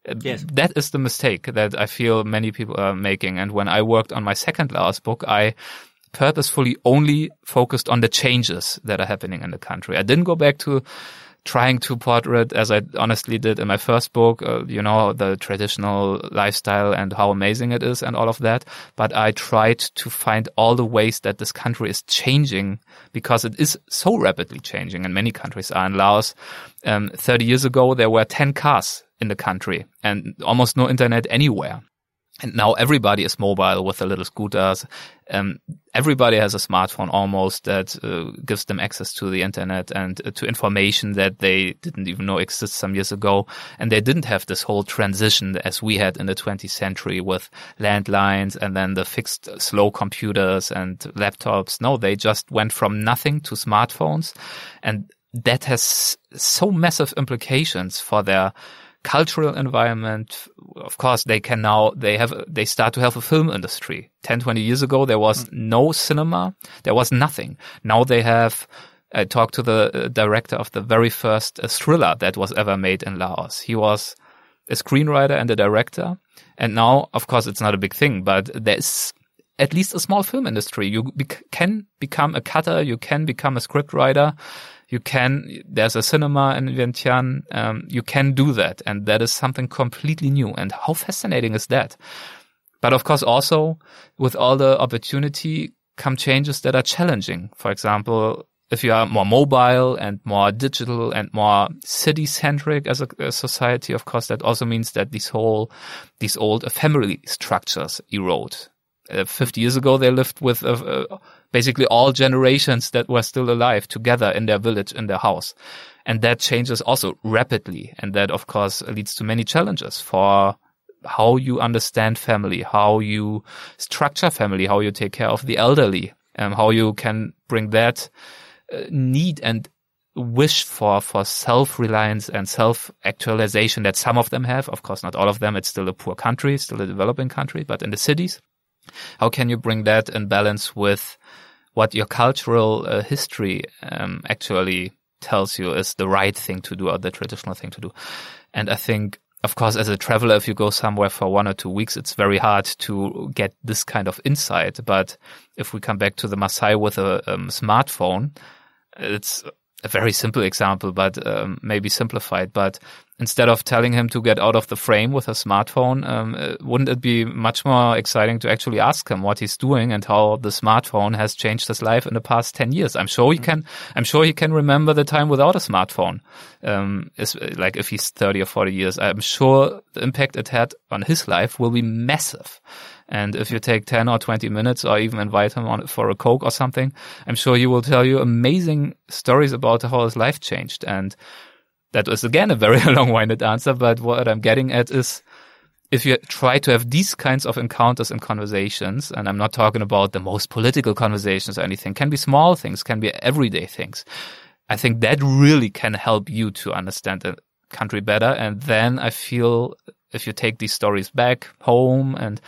Uh, yes. That is the mistake that I feel many people are making. And when I worked on my second last book, I purposefully only focused on the changes that are happening in the country. I didn't go back to trying to portrait, as I honestly did in my first book, uh, you know, the traditional lifestyle and how amazing it is and all of that. But I tried to find all the ways that this country is changing because it is so rapidly changing and many countries are in Laos. Um, 30 years ago, there were 10 cars in the country and almost no internet anywhere. And now everybody is mobile with the little scooters. Um, everybody has a smartphone almost that uh, gives them access to the internet and uh, to information that they didn't even know exists some years ago. And they didn't have this whole transition as we had in the 20th century with landlines and then the fixed uh, slow computers and laptops. No, they just went from nothing to smartphones. And that has so massive implications for their cultural environment. Of course, they can now, they have, they start to have a film industry. 10, 20 years ago, there was mm. no cinema. There was nothing. Now they have, I talked to the uh, director of the very first uh, thriller that was ever made in Laos. He was a screenwriter and a director. And now, of course, it's not a big thing, but there's at least a small film industry. You can become a cutter. You can become a scriptwriter you can, there's a cinema in Vientiane, um, you can do that. And that is something completely new. And how fascinating is that? But of course, also with all the opportunity come changes that are challenging. For example, if you are more mobile and more digital and more city centric as a, a, society, of course, that also means that these whole, these old family structures erode. Uh, 50 years ago, they lived with uh, uh, basically all generations that were still alive together in their village, in their house. And that changes also rapidly. And that, of course, leads to many challenges for how you understand family, how you structure family, how you take care of the elderly, and how you can bring that uh, need and wish for for self-reliance and self-actualization that some of them have of course not all of them it's still a poor country still a developing country but in the cities how can you bring that in balance with what your cultural uh, history um, actually tells you is the right thing to do or the traditional thing to do? And I think, of course, as a traveler, if you go somewhere for one or two weeks, it's very hard to get this kind of insight. But if we come back to the Maasai with a um, smartphone, it's a very simple example, but um, maybe simplified. But instead of telling him to get out of the frame with a smartphone, um, uh, wouldn't it be much more exciting to actually ask him what he's doing and how the smartphone has changed his life in the past 10 years? I'm sure he mm-hmm. can, I'm sure he can remember the time without a smartphone. Um, like if he's 30 or 40 years, I'm sure the impact it had on his life will be massive. And if you take 10 or 20 minutes or even invite him on for a Coke or something, I'm sure he will tell you amazing stories about how his life changed. And that was again a very long winded answer. But what I'm getting at is if you try to have these kinds of encounters and conversations, and I'm not talking about the most political conversations or anything, can be small things, can be everyday things. I think that really can help you to understand the country better. And then I feel if you take these stories back home and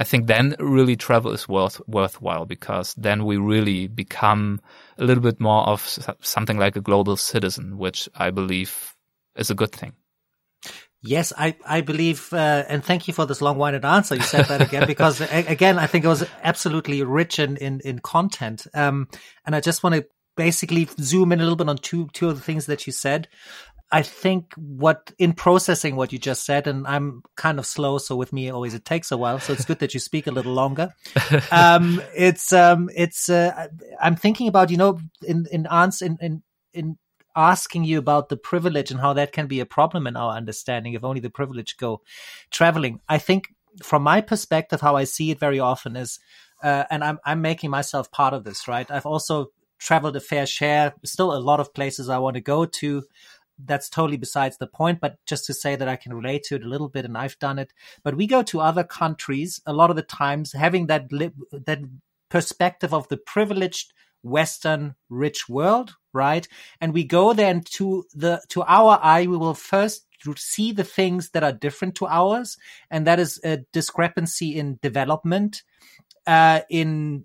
I think then really travel is worth worthwhile because then we really become a little bit more of something like a global citizen, which I believe is a good thing. Yes, I, I believe, uh, and thank you for this long-winded answer. You said that again because, again, I think it was absolutely rich in in, in content. Um, and I just want to basically zoom in a little bit on two two of the things that you said. I think what in processing what you just said, and I'm kind of slow, so with me always it takes a while. So it's good that you speak a little longer. um, it's um, it's uh, I'm thinking about you know in in answer in in in asking you about the privilege and how that can be a problem in our understanding if only the privilege go traveling. I think from my perspective, how I see it very often is, uh, and I'm, I'm making myself part of this, right? I've also traveled a fair share, still a lot of places I want to go to. That's totally besides the point, but just to say that I can relate to it a little bit and I've done it. But we go to other countries a lot of the times having that, li- that perspective of the privileged Western rich world, right? And we go then to the, to our eye, we will first see the things that are different to ours. And that is a discrepancy in development, uh, in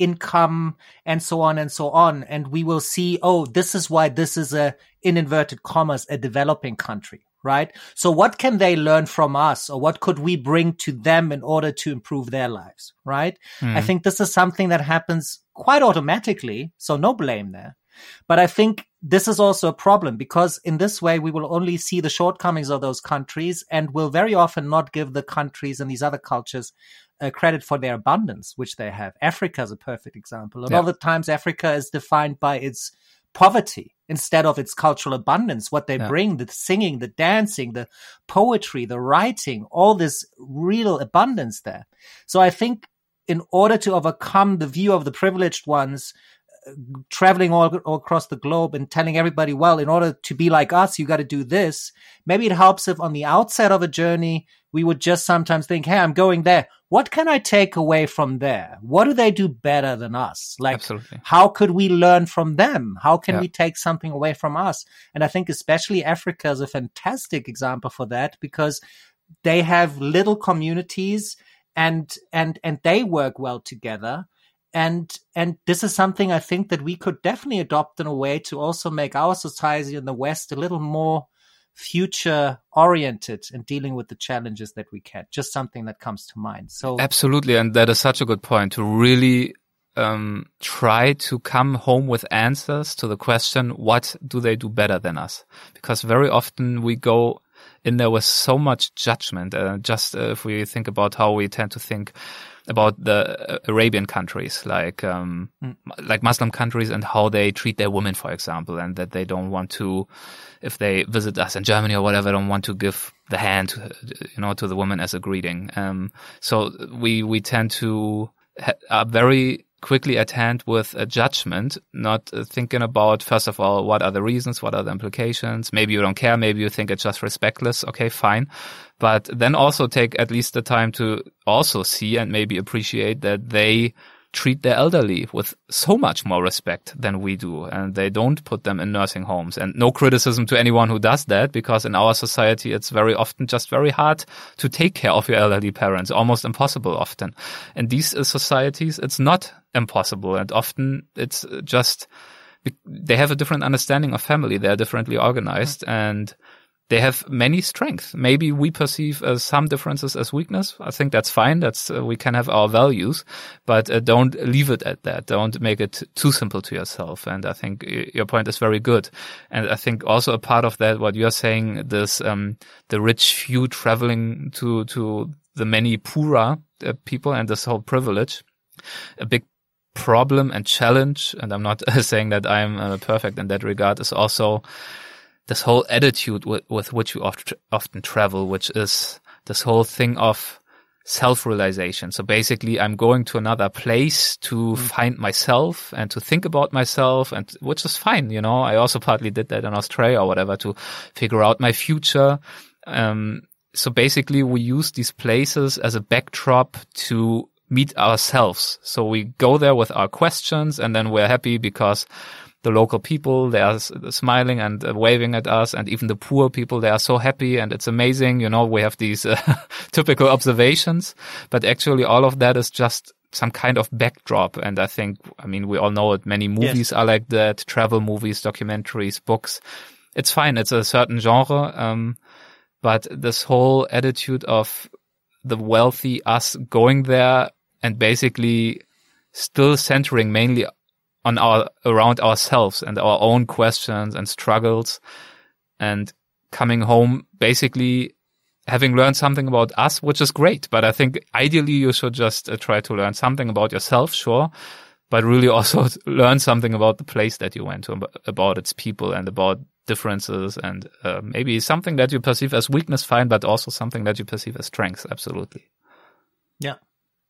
income and so on and so on. And we will see, oh, this is why this is a, in inverted commas, a developing country, right? So what can they learn from us or what could we bring to them in order to improve their lives, right? Mm. I think this is something that happens quite automatically. So no blame there. But I think this is also a problem because in this way, we will only see the shortcomings of those countries and will very often not give the countries and these other cultures uh, credit for their abundance, which they have. Africa is a perfect example. A lot of the times, Africa is defined by its poverty instead of its cultural abundance, what they yeah. bring, the singing, the dancing, the poetry, the writing, all this real abundance there. So I think in order to overcome the view of the privileged ones traveling all, all, across the globe and telling everybody, well, in order to be like us, you got to do this. Maybe it helps if on the outset of a journey, we would just sometimes think, Hey, I'm going there. What can I take away from there? What do they do better than us? Like, Absolutely. how could we learn from them? How can yeah. we take something away from us? And I think especially Africa is a fantastic example for that because they have little communities and and and they work well together and and this is something i think that we could definitely adopt in a way to also make our society in the west a little more future oriented in dealing with the challenges that we can just something that comes to mind so absolutely and that is such a good point to really um, try to come home with answers to the question what do they do better than us because very often we go in there was so much judgment. Uh, just uh, if we think about how we tend to think about the uh, Arabian countries, like um, mm. like Muslim countries, and how they treat their women, for example, and that they don't want to, if they visit us in Germany or whatever, don't want to give the hand, you know, to the woman as a greeting. Um, so we we tend to ha- are very quickly at hand with a judgment, not uh, thinking about, first of all, what are the reasons? What are the implications? Maybe you don't care. Maybe you think it's just respectless. Okay, fine. But then also take at least the time to also see and maybe appreciate that they treat their elderly with so much more respect than we do. And they don't put them in nursing homes. And no criticism to anyone who does that, because in our society, it's very often just very hard to take care of your elderly parents, almost impossible often. In these uh, societies, it's not impossible. And often it's just, they have a different understanding of family. They're differently organized and they have many strengths. Maybe we perceive uh, some differences as weakness. I think that's fine. That's uh, we can have our values, but uh, don't leave it at that. Don't make it too simple to yourself. And I think your point is very good. And I think also a part of that, what you're saying, this um, the rich few traveling to to the many poorer uh, people and this whole privilege, a big problem and challenge. And I'm not saying that I'm uh, perfect in that regard. Is also this whole attitude with, with which we oft, often travel, which is this whole thing of self-realization. So basically I'm going to another place to mm. find myself and to think about myself and which is fine. You know, I also partly did that in Australia or whatever to figure out my future. Um, so basically we use these places as a backdrop to meet ourselves. So we go there with our questions and then we're happy because the local people, they are smiling and uh, waving at us. And even the poor people, they are so happy and it's amazing. You know, we have these uh, typical observations, but actually all of that is just some kind of backdrop. And I think, I mean, we all know it. Many movies yes. are like that. Travel movies, documentaries, books. It's fine. It's a certain genre. Um, but this whole attitude of the wealthy us going there and basically still centering mainly on our around ourselves and our own questions and struggles and coming home basically having learned something about us which is great. But i think ideally you should just uh, try to learn something about yourself sure but really also learn something about the place that you went to about its people and about differences and uh, maybe something that you perceive as weakness fine but also something that you perceive as strength absolutely. Yeah.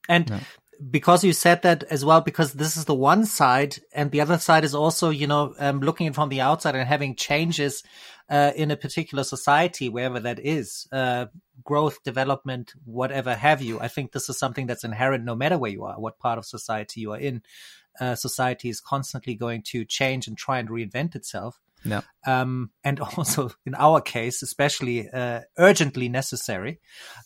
And yeah because you said that as well, because this is the one side, and the other side is also, you know, um, looking from the outside and having changes uh, in a particular society, wherever that is, uh, growth, development, whatever have you. I think this is something that's inherent no matter where you are, what part of society you are in. Uh, society is constantly going to change and try and reinvent itself. Yeah. Um, and also in our case, especially uh, urgently necessary,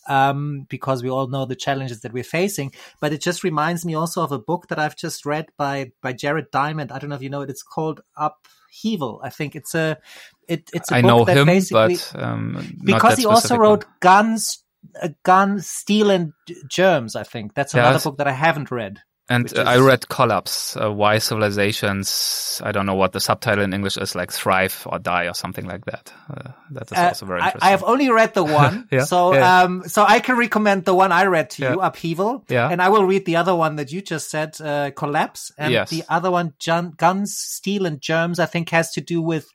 um, because we all know the challenges that we're facing. But it just reminds me also of a book that I've just read by by Jared Diamond. I don't know if you know it. It's called Upheaval. I think it's a it, it's a I book know that him, basically but um, because he also wrote one. Guns, uh, Gun, Steel, and Germs. I think that's another book that I haven't read. And uh, I read Collapse, uh, Why Civilizations, I don't know what the subtitle in English is, like Thrive or Die or something like that. Uh, that is uh, also very interesting. I, I, have only read the one. yeah? So, yeah. um, so I can recommend the one I read to you, Upheaval. Yeah. And I will read the other one that you just said, uh, Collapse. And yes. the other one, Guns, Steel and Germs, I think has to do with,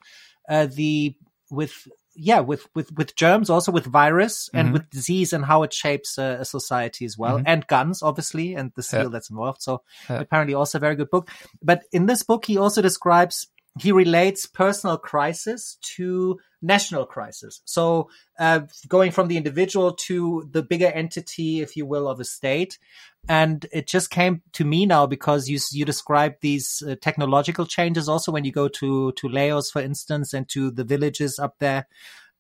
uh, the, with yeah, with, with, with germs, also with virus and mm-hmm. with disease and how it shapes uh, a society as well, mm-hmm. and guns, obviously, and the steel yeah. that's involved. So yeah. apparently also a very good book. But in this book, he also describes, he relates personal crisis to national crisis. So uh, going from the individual to the bigger entity, if you will, of a state. And it just came to me now because you you described these uh, technological changes also when you go to to Laos, for instance, and to the villages up there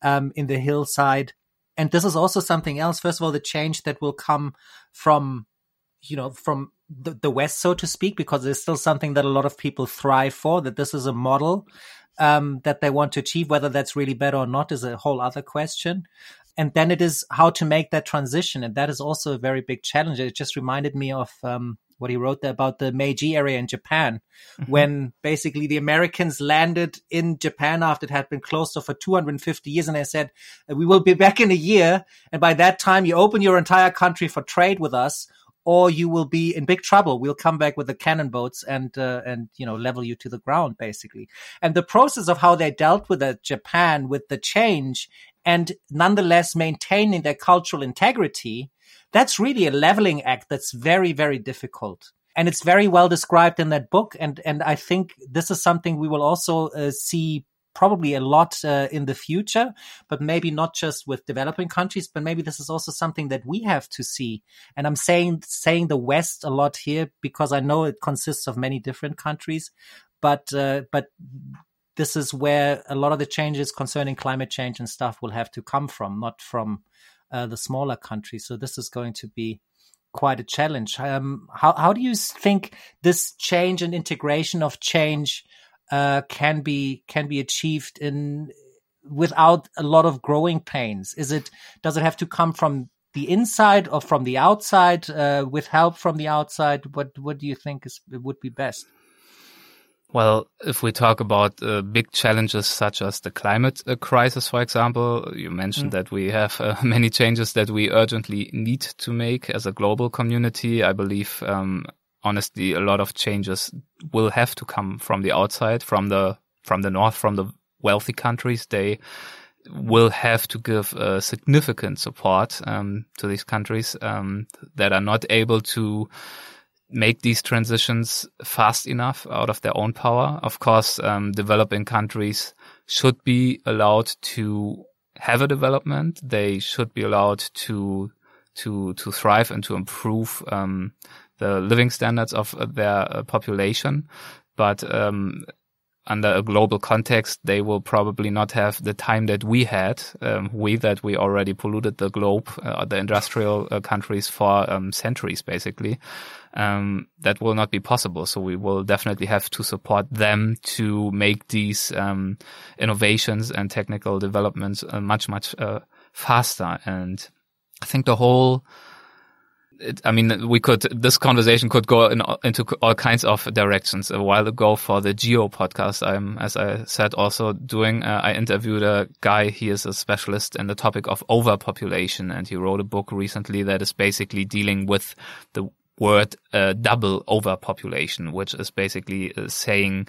um, in the hillside. And this is also something else. First of all, the change that will come from you know from the, the west so to speak because there's still something that a lot of people thrive for that this is a model um, that they want to achieve. Whether that's really better or not is a whole other question. And then it is how to make that transition. And that is also a very big challenge. It just reminded me of um, what he wrote there about the Meiji era in Japan, mm-hmm. when basically the Americans landed in Japan after it had been closed for 250 years. And they said, we will be back in a year. And by that time, you open your entire country for trade with us or you will be in big trouble. We'll come back with the cannon boats and uh, and you know level you to the ground basically. And the process of how they dealt with it, Japan, with the change, and nonetheless maintaining their cultural integrity, that's really a leveling act. That's very very difficult. And it's very well described in that book, and and I think this is something we will also uh, see probably a lot uh, in the future, but maybe not just with developing countries, but maybe this is also something that we have to see. And I'm saying saying the West a lot here because I know it consists of many different countries, but uh, but this is where a lot of the changes concerning climate change and stuff will have to come from, not from uh, the smaller countries. So this is going to be quite a challenge. Um, how how do you think this change and integration of change uh, can be can be achieved in without a lot of growing pains? Is it does it have to come from the inside or from the outside uh, with help from the outside? What what do you think is would be best? Well, if we talk about uh, big challenges such as the climate uh, crisis, for example, you mentioned mm. that we have uh, many changes that we urgently need to make as a global community. I believe um, honestly, a lot of changes will have to come from the outside, from the from the north, from the wealthy countries. They will have to give uh, significant support um, to these countries um, that are not able to make these transitions fast enough out of their own power. Of course, um, developing countries should be allowed to have a development. They should be allowed to to to thrive and to improve um, the living standards of their uh, population. But um, under a global context, they will probably not have the time that we had. Um, we that we already polluted the globe, uh, the industrial uh, countries for um, centuries, basically. Um, that will not be possible. So we will definitely have to support them to make these um, innovations and technical developments uh, much much uh, faster. And I think the whole it, I mean, we could, this conversation could go in, into all kinds of directions. A while ago for the Geo podcast, I'm, as I said, also doing, uh, I interviewed a guy. He is a specialist in the topic of overpopulation and he wrote a book recently that is basically dealing with the word uh, double overpopulation, which is basically uh, saying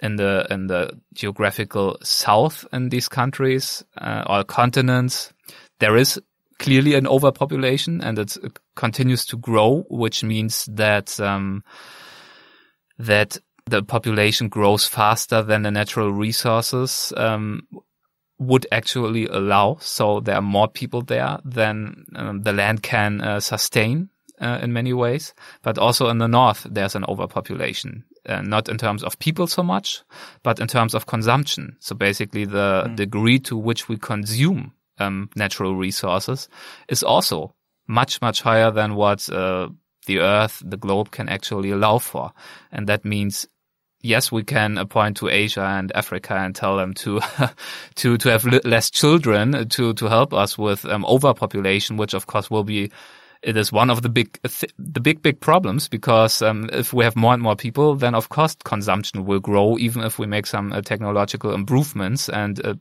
in the, in the geographical south in these countries, uh, or continents, there is clearly an overpopulation and it continues to grow, which means that um, that the population grows faster than the natural resources um, would actually allow. So there are more people there than um, the land can uh, sustain uh, in many ways. But also in the north, there's an overpopulation. Uh, not in terms of people so much, but in terms of consumption. So basically the mm. degree to which we consume um, natural resources is also much, much higher than what uh, the Earth, the globe can actually allow for. And that means yes, we can point to Asia and Africa and tell them to to to have less children to to help us with um, overpopulation, which of course will be it is one of the big, the big, big problems because um, if we have more and more people, then of course consumption will grow, even if we make some uh, technological improvements and uh,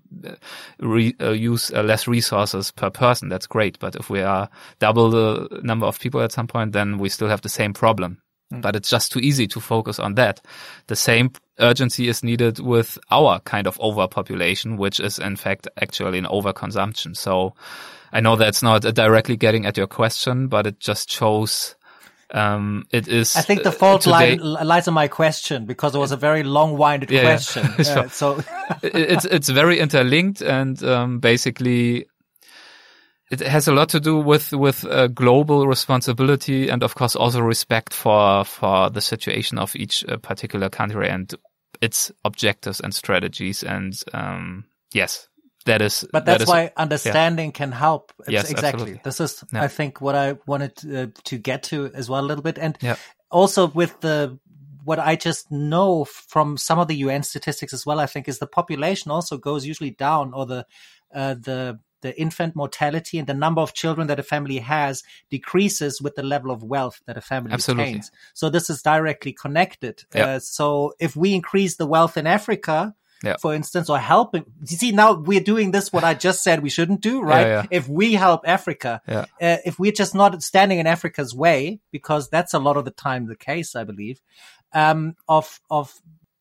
re, uh, use uh, less resources per person. That's great. But if we are double the number of people at some point, then we still have the same problem. Mm. But it's just too easy to focus on that. The same urgency is needed with our kind of overpopulation, which is in fact actually an overconsumption. So I know that's not directly getting at your question, but it just shows um, it is. I think the fault today, lies in my question because it was a very long-winded yeah, question. Yeah. So it's it's very interlinked and um, basically it has a lot to do with with uh, global responsibility and of course also respect for for the situation of each uh, particular country and its objectives and strategies and um, yes that is but that's that is, why understanding yeah. can help it's yes exactly absolutely. this is yeah. i think what i wanted to, uh, to, get to as well a little bit and yeah. also with the what i just know from some of the un statistics as well i think is the population also goes usually down or the uh, the the infant mortality and the number of children that a family has decreases with the level of wealth that a family Absolutely. So this is directly connected. Uh, so if we increase the wealth in Africa, yeah. for instance, or helping. You see, now we're doing this, what I just said we shouldn't do, right? Yeah, yeah. If we help Africa, uh, if we're just not standing in Africa's way, because that's a lot of the time the case, I believe, um, of, of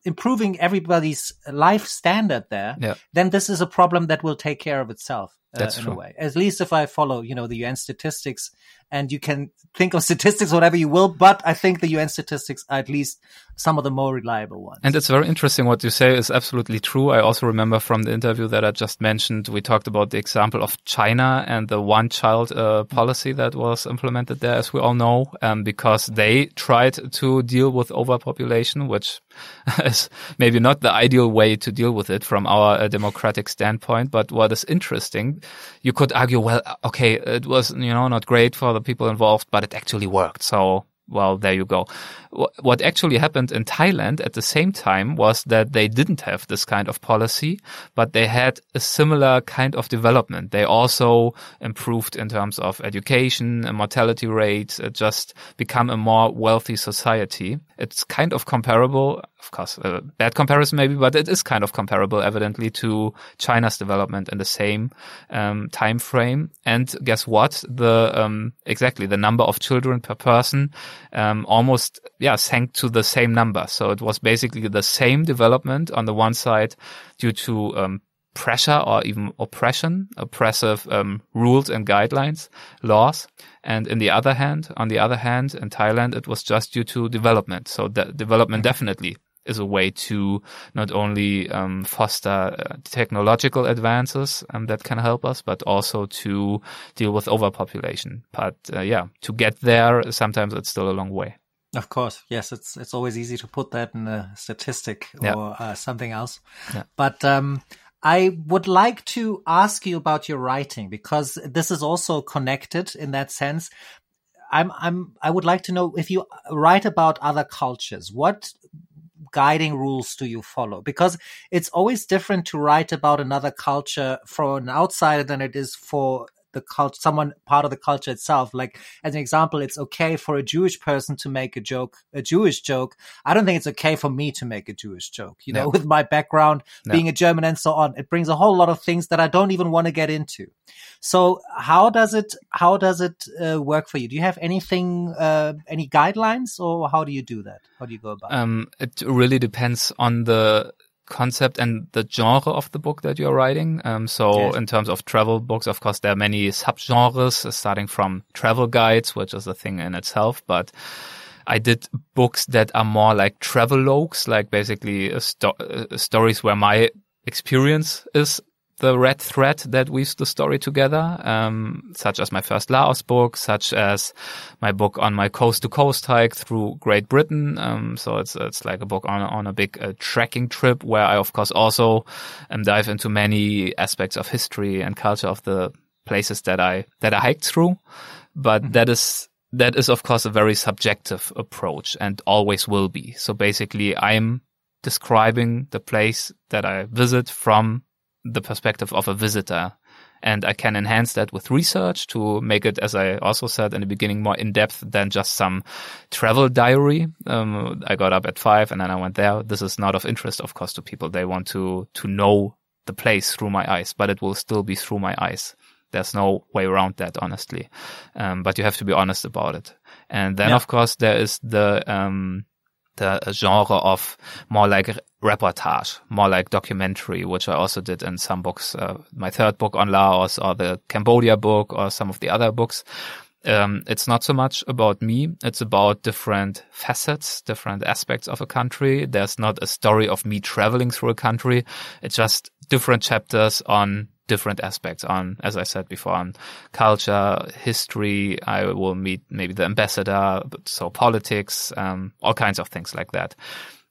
improving everybody's life standard there, then this is a problem that will take care of itself. Uh, That's in true. a way. At least if I follow, you know, the UN statistics and you can think of statistics, whatever you will, but I think the UN statistics are at least some of the more reliable ones. And it's very interesting what you say is absolutely true. I also remember from the interview that I just mentioned, we talked about the example of China and the one child uh, policy that was implemented there, as we all know, um, because they tried to deal with overpopulation, which is maybe not the ideal way to deal with it from our uh, democratic standpoint. But what is interesting you could argue, well, okay, it was, you know, not great for the people involved, but it actually worked. So well, there you go. What actually happened in Thailand at the same time was that they didn't have this kind of policy, but they had a similar kind of development. They also improved in terms of education, and mortality rates, just become a more wealthy society. It's kind of comparable, of course, a bad comparison maybe, but it is kind of comparable evidently to China's development in the same um, time frame. And guess what? The um, exactly the number of children per person um, almost yeah sank to the same number. So it was basically the same development on the one side due to um, pressure or even oppression, oppressive um, rules and guidelines, laws. And in the other hand, on the other hand, in Thailand, it was just due to development. So the development definitely is a way to not only um, foster uh, technological advances um, that can help us, but also to deal with overpopulation. But uh, yeah, to get there, sometimes it's still a long way. Of course, yes, it's it's always easy to put that in a statistic yeah. or uh, something else. Yeah. But um, I would like to ask you about your writing because this is also connected in that sense. I'm I'm I would like to know if you write about other cultures, what guiding rules do you follow? Because it's always different to write about another culture for an outsider than it is for the culture, someone part of the culture itself. Like as an example, it's okay for a Jewish person to make a joke, a Jewish joke. I don't think it's okay for me to make a Jewish joke. You no. know, with my background no. being a German and so on, it brings a whole lot of things that I don't even want to get into. So how does it how does it uh, work for you? Do you have anything, uh, any guidelines, or how do you do that? How do you go about? Um, it really depends on the concept and the genre of the book that you're writing. Um, so yes. in terms of travel books, of course, there are many subgenres starting from travel guides, which is a thing in itself, but I did books that are more like travelogues, like basically sto- uh, stories where my experience is the red thread that weaves the story together, um, such as my first Laos book, such as my book on my coast to coast hike through Great Britain. Um, so it's it's like a book on on a big uh, trekking trip where I of course also um, dive into many aspects of history and culture of the places that I that I hiked through. But mm-hmm. that is that is of course a very subjective approach and always will be. So basically, I'm describing the place that I visit from the perspective of a visitor. And I can enhance that with research to make it, as I also said in the beginning, more in depth than just some travel diary. Um, I got up at five and then I went there. This is not of interest, of course, to people. They want to, to know the place through my eyes, but it will still be through my eyes. There's no way around that, honestly. Um, but you have to be honest about it. And then, yeah. of course, there is the, um, the genre of more like reportage, more like documentary, which I also did in some books. Uh, my third book on Laos or the Cambodia book or some of the other books. Um, it's not so much about me. It's about different facets, different aspects of a country. There's not a story of me traveling through a country. It's just different chapters on different aspects on, as I said before, on culture, history. I will meet maybe the ambassador, so politics, um, all kinds of things like that.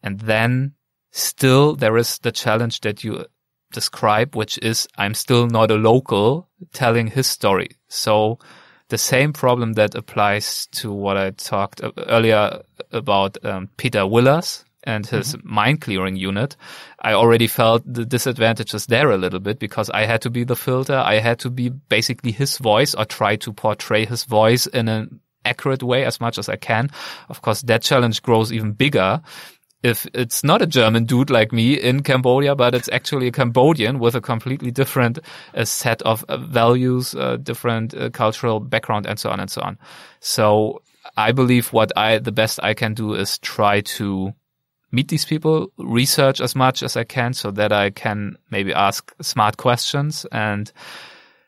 And then still there is the challenge that you describe, which is I'm still not a local telling his story. So the same problem that applies to what I talked earlier about um, Peter Willers, and his mm-hmm. mind clearing unit, I already felt the disadvantages there a little bit because I had to be the filter. I had to be basically his voice or try to portray his voice in an accurate way as much as I can. Of course, that challenge grows even bigger if it's not a German dude like me in Cambodia, but it's actually a Cambodian with a completely different uh, set of uh, values, uh, different uh, cultural background, and so on and so on. So I believe what I, the best I can do is try to meet these people, research as much as I can so that I can maybe ask smart questions and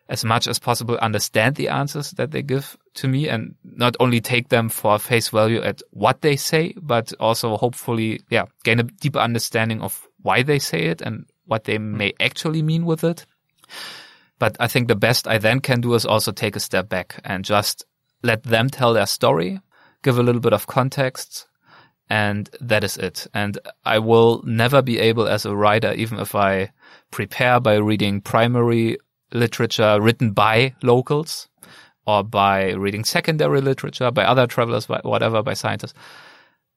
as much as possible understand the answers that they give to me and not only take them for face value at what they say, but also hopefully, yeah, gain a deeper understanding of why they say it and what they may actually mean with it. But I think the best I then can do is also take a step back and just let them tell their story, give a little bit of context, and that is it. And I will never be able as a writer, even if I prepare by reading primary literature written by locals or by reading secondary literature by other travelers, by whatever, by scientists.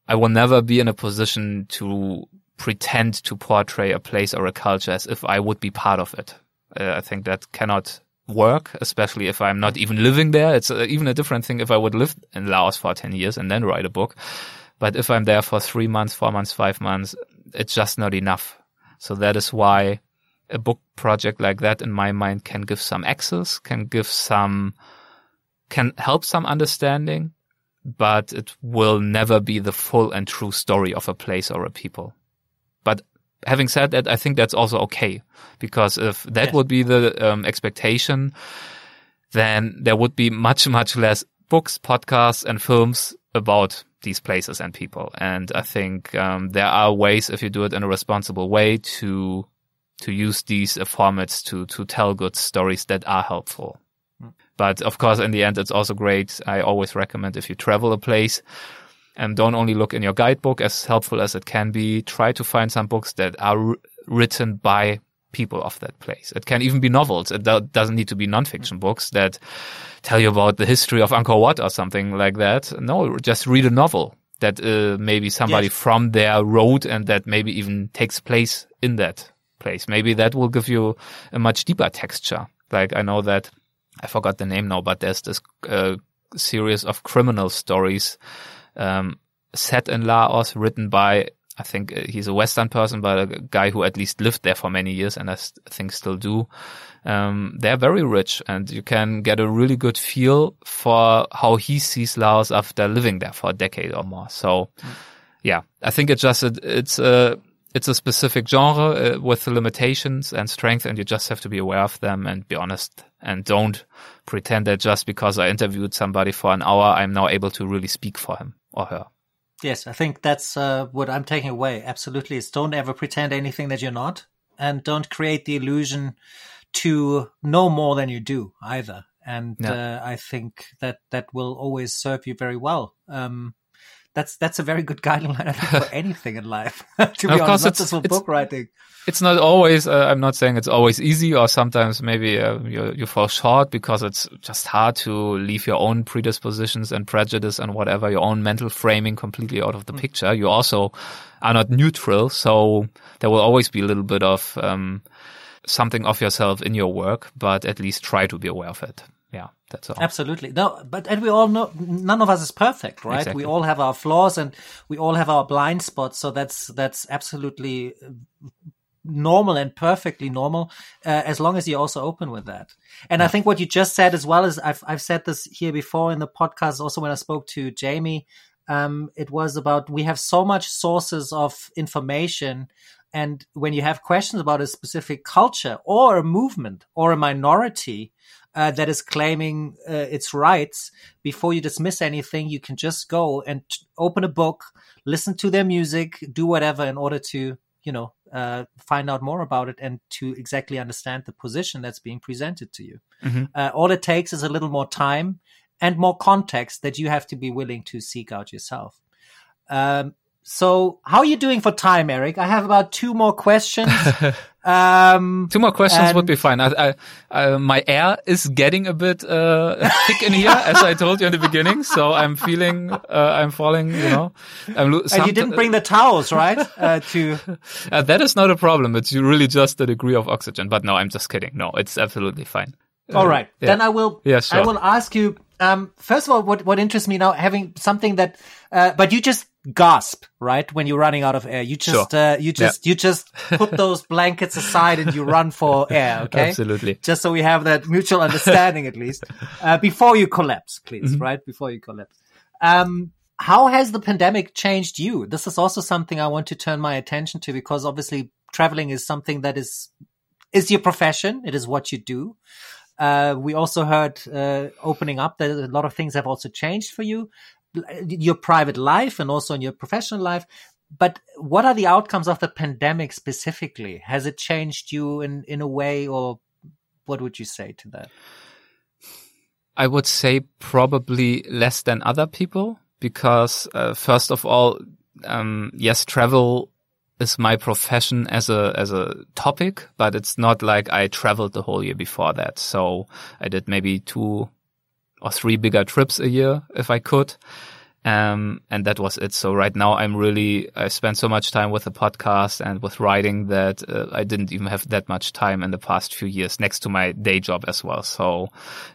I will never be in a position to pretend to portray a place or a culture as if I would be part of it. Uh, I think that cannot work, especially if I'm not even living there. It's uh, even a different thing if I would live in Laos for 10 years and then write a book. But if I'm there for three months, four months, five months, it's just not enough. So that is why a book project like that, in my mind, can give some access, can give some, can help some understanding, but it will never be the full and true story of a place or a people. But having said that, I think that's also okay because if that would be the um, expectation, then there would be much, much less books, podcasts, and films about these places and people. And I think um, there are ways, if you do it in a responsible way, to to use these uh, formats to to tell good stories that are helpful. Mm. But of course, in the end, it's also great. I always recommend if you travel a place, and don't only look in your guidebook, as helpful as it can be. Try to find some books that are written by people of that place. It can even be novels. It do- doesn't need to be nonfiction books that tell you about the history of Angkor Wat or something like that. No, just read a novel that uh, maybe somebody yes. from there wrote and that maybe even takes place in that place. Maybe that will give you a much deeper texture. Like I know that I forgot the name now, but there's this uh, series of criminal stories um, set in Laos written by I think uh, he's a Western person, but a guy who at least lived there for many years and I think still do. Um, they're very rich and you can get a really good feel for how he sees Laos after living there for a decade or more. So mm. yeah, I think it's just, a, it's a, it's a specific genre uh, with limitations and strength and you just have to be aware of them and be honest and don't pretend that just because I interviewed somebody for an hour, I'm now able to really speak for him or her. Yes, I think that's uh, what I'm taking away. Absolutely. Is don't ever pretend anything that you're not and don't create the illusion to know more than you do either. And uh, I think that that will always serve you very well. Um, that's that's a very good guideline I think, for anything in life. to be of honest, not just for book writing. It's not always. Uh, I'm not saying it's always easy, or sometimes maybe uh, you you fall short because it's just hard to leave your own predispositions and prejudice and whatever your own mental framing completely out of the mm. picture. You also are not neutral, so there will always be a little bit of um, something of yourself in your work, but at least try to be aware of it yeah, that's all. Absolutely. No, but and we all know none of us is perfect, right? Exactly. We all have our flaws and we all have our blind spots. So that's that's absolutely normal and perfectly normal uh, as long as you're also open with that. And yeah. I think what you just said as well as I've I've said this here before in the podcast also when I spoke to Jamie um, it was about we have so much sources of information and when you have questions about a specific culture or a movement or a minority uh, that is claiming uh, its rights, before you dismiss anything, you can just go and t- open a book, listen to their music, do whatever in order to, you know, uh, find out more about it and to exactly understand the position that's being presented to you. Mm-hmm. Uh, all it takes is a little more time and more context that you have to be willing to seek out yourself. Um, so, how are you doing for time, Eric? I have about two more questions. Um, Two more questions would be fine. I, I, uh, my air is getting a bit uh, thick in here, as I told you in the beginning. So I'm feeling uh, I'm falling. You know, I'm lo- and you didn't bring the towels, right? Uh, to uh, that is not a problem. It's really just the degree of oxygen. But no, I'm just kidding. No, it's absolutely fine. All right, yeah. then I will. Yeah, sure. I will ask you. Um, first of all, what what interests me now, having something that, but you just gasp right? When you're running out of air. You just sure. uh, you just yeah. you just put those blankets aside and you run for air okay? Absolutely. Just so we have that mutual understanding at least. Uh, before you collapse please mm-hmm. right? Before you collapse. Um, how has the pandemic changed you? This is also something i want to turn my attention to because obviously traveling is something that is is your profession. It is what you do. Uh, we also heard uh, opening up that a lot of things have also changed for you your private life and also in your professional life. But what are the outcomes of the pandemic specifically? Has it changed you in, in a way, or what would you say to that? I would say probably less than other people because, uh, first of all, um, yes, travel is my profession as a as a topic, but it's not like I traveled the whole year before that. So I did maybe two or three bigger trips a year if I could. Um, and that was it. So right now I'm really, I spent so much time with the podcast and with writing that uh, I didn't even have that much time in the past few years next to my day job as well. So,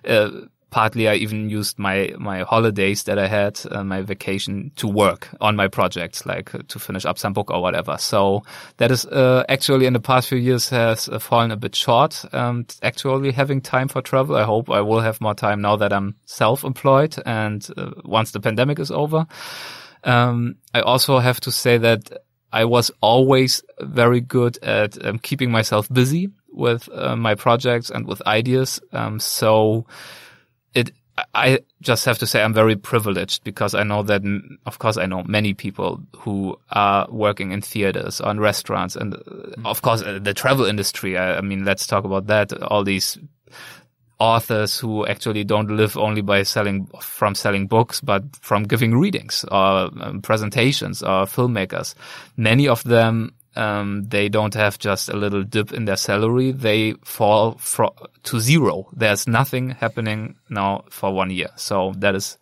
uh, partly I even used my my holidays that I had, uh, my vacation to work on my projects, like uh, to finish up some book or whatever. So that is uh, actually in the past few years has uh, fallen a bit short. Um, actually having time for travel. I hope I will have more time now that I'm self-employed and uh, once the pandemic is over. Um, I also have to say that I was always very good at um, keeping myself busy with my projects and with ideas. Um, so it I just have to say I'm very privileged because I know that, of course, I know many people who are working in theaters or in restaurants and uh, of course uh, the travel industry. I, I mean, let's talk about that. All these authors who actually don't live only by selling from selling books, but from giving readings or um, presentations or filmmakers. Many of them um, they don't have just a little dip in their salary. They fall fro- to zero. There's nothing happening now for one year. So that is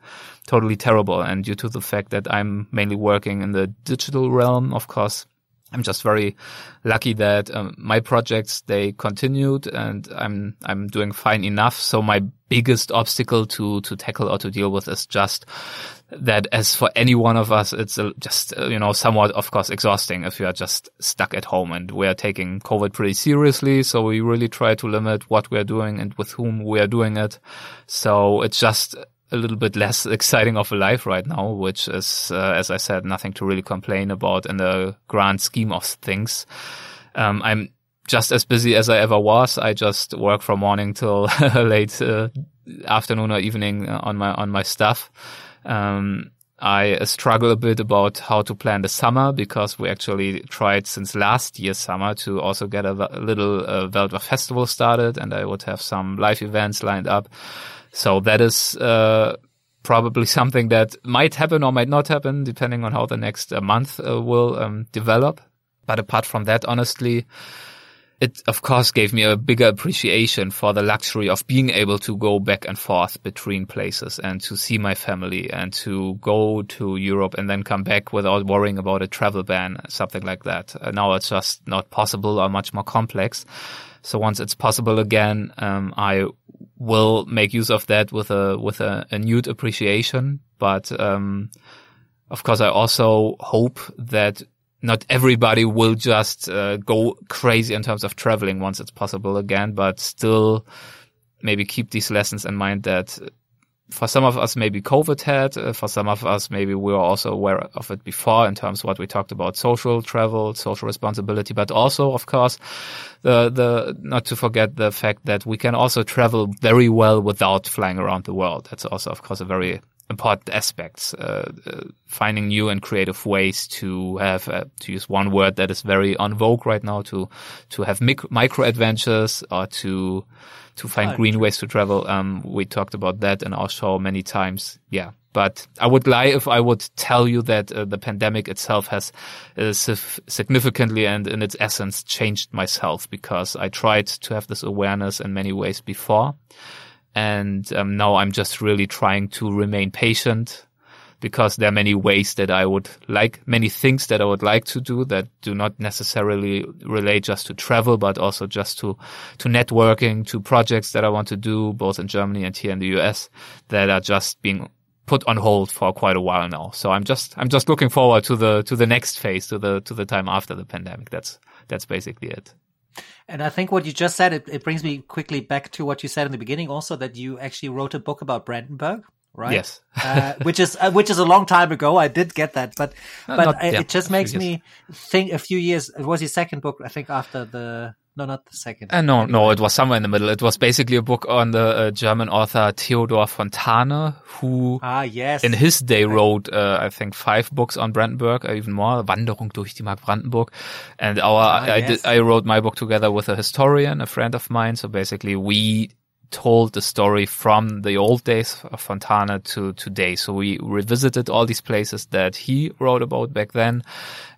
totally terrible. And due to the fact that I'm mainly working in the digital realm, of course, I'm just very lucky that um, my projects they continued and I'm I'm doing fine enough. So my biggest obstacle to to tackle or to deal with is just that as for any one of us, it's just uh, you know somewhat of course exhausting if you are just stuck at home and we are taking COVID pretty seriously. So we really try to limit what we are doing and with whom we are doing it. So it's just a little bit less exciting of a life right now, which is, uh, as I said, nothing to really complain about in the grand scheme of things. Um, I'm just as busy as I ever was. I just work from morning till late uh, afternoon or evening on my on my stuff. Um, I struggle a bit about how to plan the summer because we actually tried since last year's summer to also get a, a little uh, festival started and I would have some live events lined up. So that is uh, probably something that might happen or might not happen, depending on how the next uh, month uh, will um, develop. But apart from that, honestly, it of course gave me a bigger appreciation for the luxury of being able to go back and forth between places and to see my family and to go to Europe and then come back without worrying about a travel ban, something like that. Uh, now it's just not possible or much more complex. So once it's possible again, um, I will make use of that with a with a, a appreciation. But um, of course, I also hope that not everybody will just uh, go crazy in terms of traveling once it's possible again, but still maybe keep these lessons in mind that for some of us, maybe COVID had. Uh, for some of us, maybe we were also aware of it before in terms of what we talked about social travel, social responsibility, but also, of course, the, the, not to forget the fact that we can also travel very well without flying around the world. That's also, of course, a very important aspects, uh, uh, finding new and creative ways to have, uh, to use one word that is very on vogue right now, to, to have mic- micro adventures or to, to find green ways to travel. Um, we talked about that in our show many times. Yeah. But I would lie if I would tell you that uh, the pandemic itself has uh, significantly and in its essence changed myself because I tried to have this awareness in many ways before. And um, now I'm just really trying to remain patient because there are many ways that I would like, many things that I would like to do that do not necessarily relate just to travel, but also just to, to networking, to projects that I want to do both in Germany and here in the US that are just being put on hold for quite a while now. So I'm just, I'm just looking forward to the, to the next phase, to the, to the time after the pandemic. That's, that's basically it. And I think what you just said, it, it brings me quickly back to what you said in the beginning also that you actually wrote a book about Brandenburg right? Yes, uh, which is uh, which is a long time ago. I did get that, but uh, but not, I, yeah, it just makes me think. A few years. It was his second book, I think, after the. No, not the second. Uh, no, anyway. no, it was somewhere in the middle. It was basically a book on the uh, German author Theodor Fontane, who, ah, yes. in his day wrote, uh, I think, five books on Brandenburg, or even more, Wanderung durch die Mark Brandenburg. And our, ah, I, yes. did, I wrote my book together with a historian, a friend of mine. So basically, we told the story from the old days of Fontane to today. So we revisited all these places that he wrote about back then.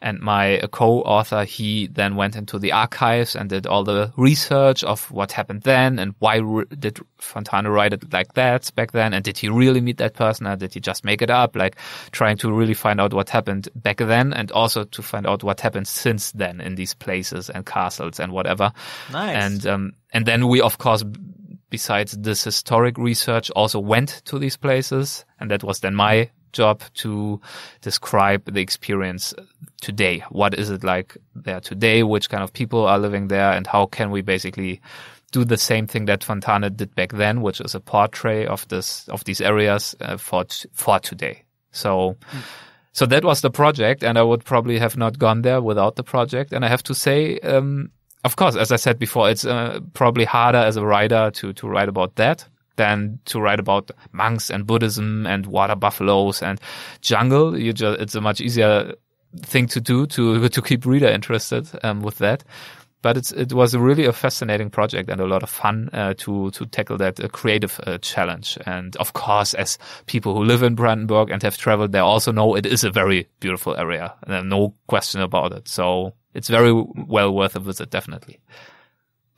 And my co-author, he then went into the archives and did all the research of what happened then and why did Fontane write it like that back then? And did he really meet that person or did he just make it up? Like trying to really find out what happened back then and also to find out what happened since then in these places and castles and whatever. Nice. And, um, and then we, of course, besides this historic research also went to these places. And that was then my job to describe the experience today. What is it like there today? Which kind of people are living there? And how can we basically do the same thing that Fontane did back then, which is a portrait of this, of these areas uh, for, for today. So, mm. so that was the project and I would probably have not gone there without the project. And I have to say, um, of course, as I said before, it's uh, probably harder as a writer to to write about that than to write about monks and Buddhism and water buffaloes and jungle. You just, it's a much easier thing to do to, to keep reader interested, um, with that but it's it was really a fascinating project and a lot of fun uh, to to tackle that uh, creative uh, challenge. And of course, as people who live in Brandenburg and have traveled there also know, it is a very beautiful area. And no question about it. So it's very well worth a visit, definitely.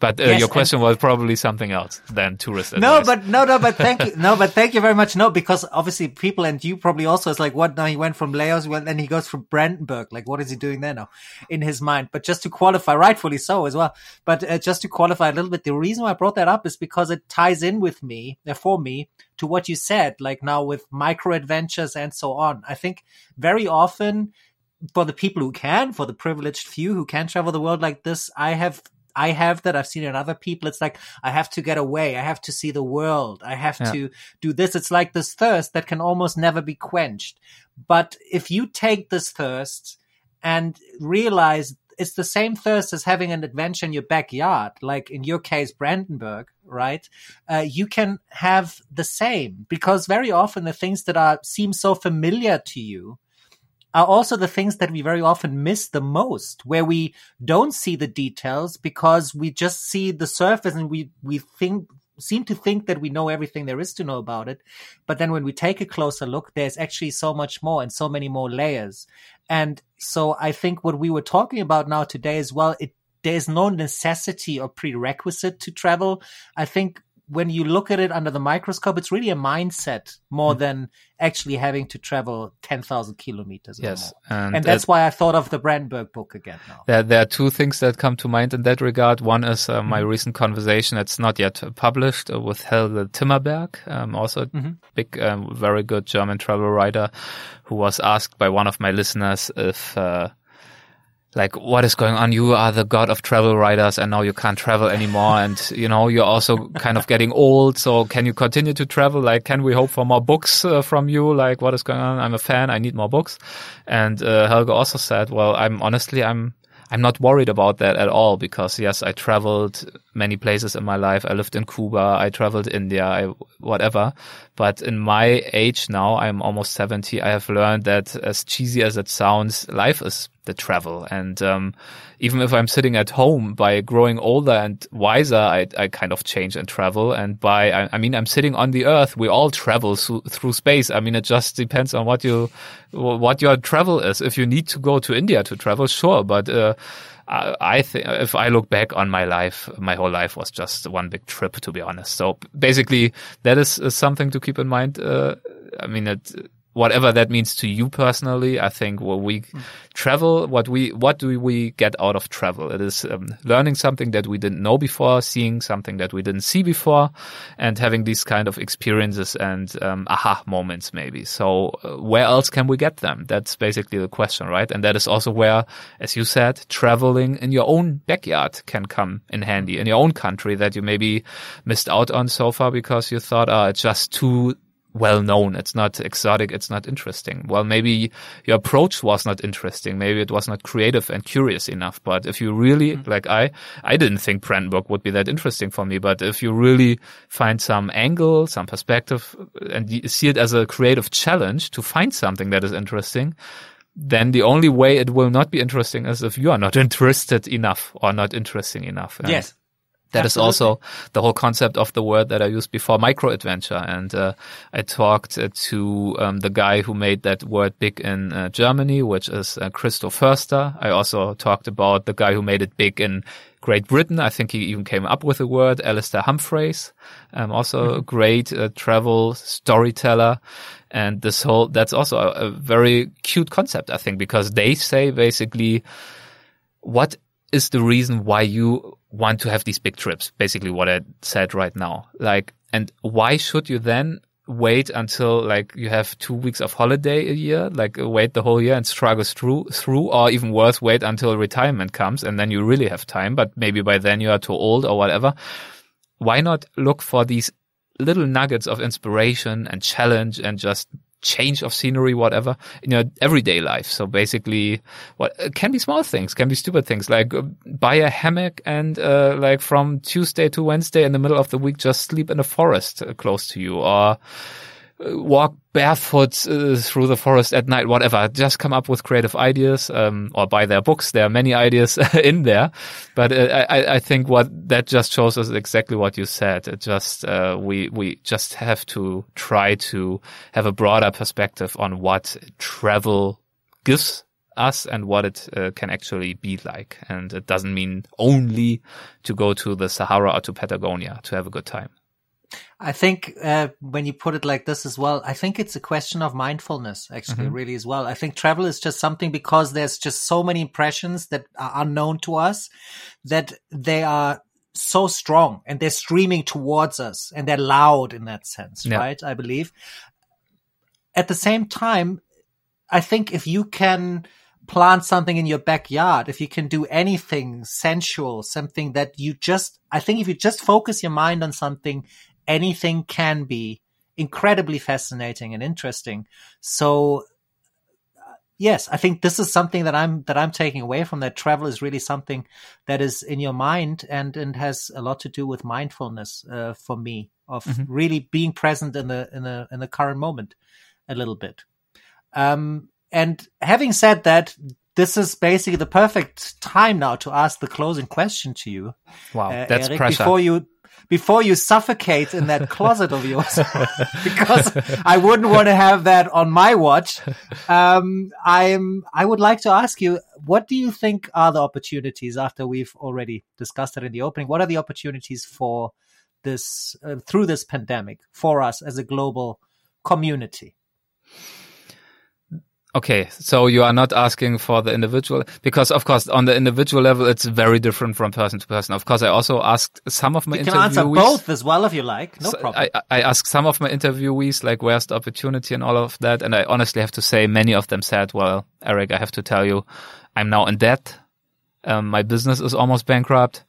But uh, yes, your question was probably something else than tourist. No, advice. but no, no, but thank you. No, but thank you very much. No, because obviously people and you probably also is like, what? Now he went from Laos, and then he goes from Brandenburg. Like, what is he doing there now in his mind? But just to qualify, rightfully so as well. But uh, just to qualify a little bit, the reason why I brought that up is because it ties in with me, uh, for me, to what you said, like now with micro adventures and so on. I think very often for the people who can, for the privileged few who can travel the world like this, I have I have that. I've seen it in other people. It's like, I have to get away. I have to see the world. I have yeah. to do this. It's like this thirst that can almost never be quenched. But if you take this thirst and realize it's the same thirst as having an adventure in your backyard, like in your case, Brandenburg, right? Uh, you can have the same because very often the things that are seem so familiar to you are also the things that we very often miss the most, where we don't see the details because we just see the surface and we, we think, seem to think that we know everything there is to know about it. But then when we take a closer look, there's actually so much more and so many more layers. And so I think what we were talking about now today as well, it, there's no necessity or prerequisite to travel. I think when you look at it under the microscope, it's really a mindset more mm. than actually having to travel 10,000 kilometers. Yes. And, and, that's it, why I thought of the Brandenburg book again now. There, there are two things that come to mind in that regard. One is uh, my mm-hmm. recent conversation. that's not yet published uh, with Helge Timmerberg, um, also mm-hmm. big, um, very good German travel writer who was asked by one of my listeners if, uh, like what is going on? You are the god of travel writers and now you can't travel anymore. And you know you're also kind of getting old. So can you continue to travel? Like can we hope for more books uh, from you? Like what is going on? I'm a fan. I need more books. And uh, helge also said well i'm honestly i'm I'm not worried about that at all because yes, I traveled many places in my life. I lived in Cuba. I traveled India, I, whatever. But in my age now, I'm almost 70. I have learned that as cheesy as it sounds, life is the travel. And um, even if I'm sitting at home, by growing older and wiser, I, I kind of change and travel. And by, I, I mean, I'm sitting on the earth. We all travel through, space. I mean, it just depends on what you, what your travel is. If you need to go to India to travel, sure. But, uh, I think if I look back on my life, my whole life was just one big trip, to be honest. So basically, that is, is something to keep in mind. Uh, I mean, it, whatever that means to you personally, I think when we mm. travel, what we, what do we get out of travel? It is um, learning something that we didn't know before, seeing something that we didn't see before, and having these kind of experiences and um, aha moments maybe. So uh, where else can we get them? That's basically the question, right? And that is also where, as you said, traveling in your own backyard can come in handy in your own country that you maybe missed out on so far because you thought, oh, it's just too well known. It's not exotic. It's not interesting. Well, maybe your approach was not interesting. Maybe it was not creative and curious enough. But if you really, mm-hmm. like I, I didn't think Brandenburg would be that interesting for me. But if you really find some angle, some perspective and see it as a creative challenge to find something that is interesting, then the only way it will not be interesting is if you are not interested enough or not interesting enough. And yes. That Absolutely. is also the whole concept of the word that I used before, micro adventure. And uh, I talked uh, to um, the guy who made that word big in uh, Germany, which is uh, Christo Foerster. I also talked about the guy who made it big in Great Britain. I think he even came up with the word, Alastair Humphreys, um, also mm-hmm. a great uh, travel storyteller. And this whole, that's also a, a very cute concept, I think, because they say basically, what is the reason why you want to have these big trips. Basically what I said right now. Like, and why should you then wait until like you have two weeks of holiday a year, like wait the whole year and struggle through, through, or even worse, wait until retirement comes and then you really have time, but maybe by then you are too old or whatever. Why not look for these little nuggets of inspiration and challenge and just change of scenery, whatever, in your everyday life. So basically, what it can be small things, can be stupid things like uh, buy a hammock and uh, like from Tuesday to Wednesday in the middle of the week, just sleep in a forest uh, close to you, or walk barefoot uh, through the forest at night, whatever. Just come up with creative ideas, um, or buy their books. There are many ideas in there, but uh, I, I, think what that just shows us exactly what you said. It just uh, we we just have to try to have a broader perspective on what travel gives us and what it uh, can actually be like. And it doesn't mean only to go to the Sahara or to Patagonia to have a good time. I think uh, when you put it like this as well, I think it's a question of mindfulness, actually, mm-hmm. really as well. I think travel is just something because there's just so many impressions that are unknown to us that they are so strong and they're streaming towards us and they're loud in that sense, yeah. right? I believe. At the same time, I think if you can plant something in your backyard, if you can do anything sensual, something that you just, I think if you just focus your mind on something anything can be incredibly fascinating and interesting. So yes, I think this is something that I'm that I'm taking away from that. Travel is really something that is in your mind and and has a lot to do with mindfulness uh, for me of mm-hmm. really being present in the in the in the current moment a little bit. Um, and having said that, this is basically the perfect time now to ask the closing question to you. Wow, uh, that's Eric, pressure. Before you before you suffocate in that closet of yours, because I wouldn't want to have that on my watch. Um, I'm, I would like to ask you, what do you think are the opportunities after we've already discussed it in the opening? What are the opportunities for this, uh, through this pandemic for us as a global community? Okay, so you are not asking for the individual because, of course, on the individual level, it's very different from person to person. Of course, I also asked some of my you can answer both as well if you like. No so problem. I, I asked some of my interviewees like, "Where's the opportunity?" and all of that, and I honestly have to say, many of them said, "Well, Eric, I have to tell you, I'm now in debt. Um, my business is almost bankrupt."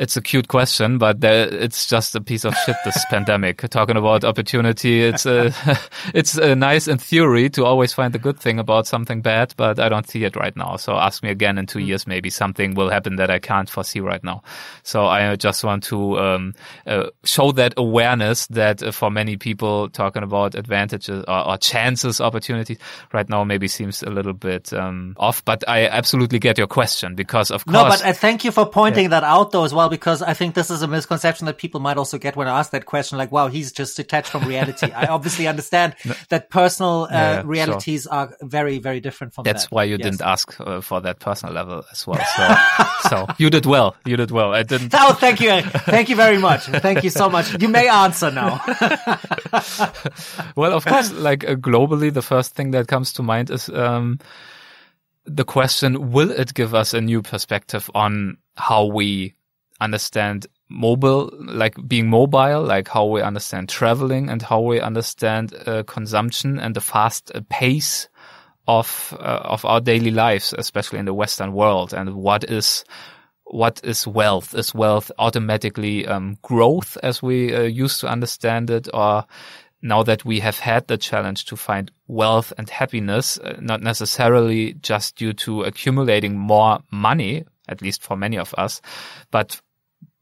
It's a cute question, but it's just a piece of shit. This pandemic. Talking about opportunity, it's a, it's a nice in theory to always find the good thing about something bad, but I don't see it right now. So ask me again in two mm. years, maybe something will happen that I can't foresee right now. So I just want to um, uh, show that awareness that uh, for many people talking about advantages or, or, chances, opportunities right now maybe seems a little bit um, off. But I absolutely get your question because of course. No, but I thank you for pointing yeah. that out though as well because I think this is a misconception that people might also get when I ask that question. Like, wow, he's just detached from reality. I obviously understand no. that personal uh, yeah, realities sure. are very, very different from That's that. why you yes. didn't ask uh, for that personal level as well. So, so you did well. You did well. I didn't. Oh, thank you. Thank you very much. Thank you so much. You may answer now. well, of course, like uh, globally, the first thing that comes to mind is, um, the question, will it give us a new perspective on how we understand mobile, like being mobile, like how we understand traveling and how we understand uh, consumption and the fast uh, pace of uh, of our daily lives, especially in the Western world, and what is what is wealth? Is wealth automatically um, growth as we uh, used to understand it, or now that we have had the challenge to find wealth and happiness, uh, not necessarily just due to accumulating more money, at least for many of us, but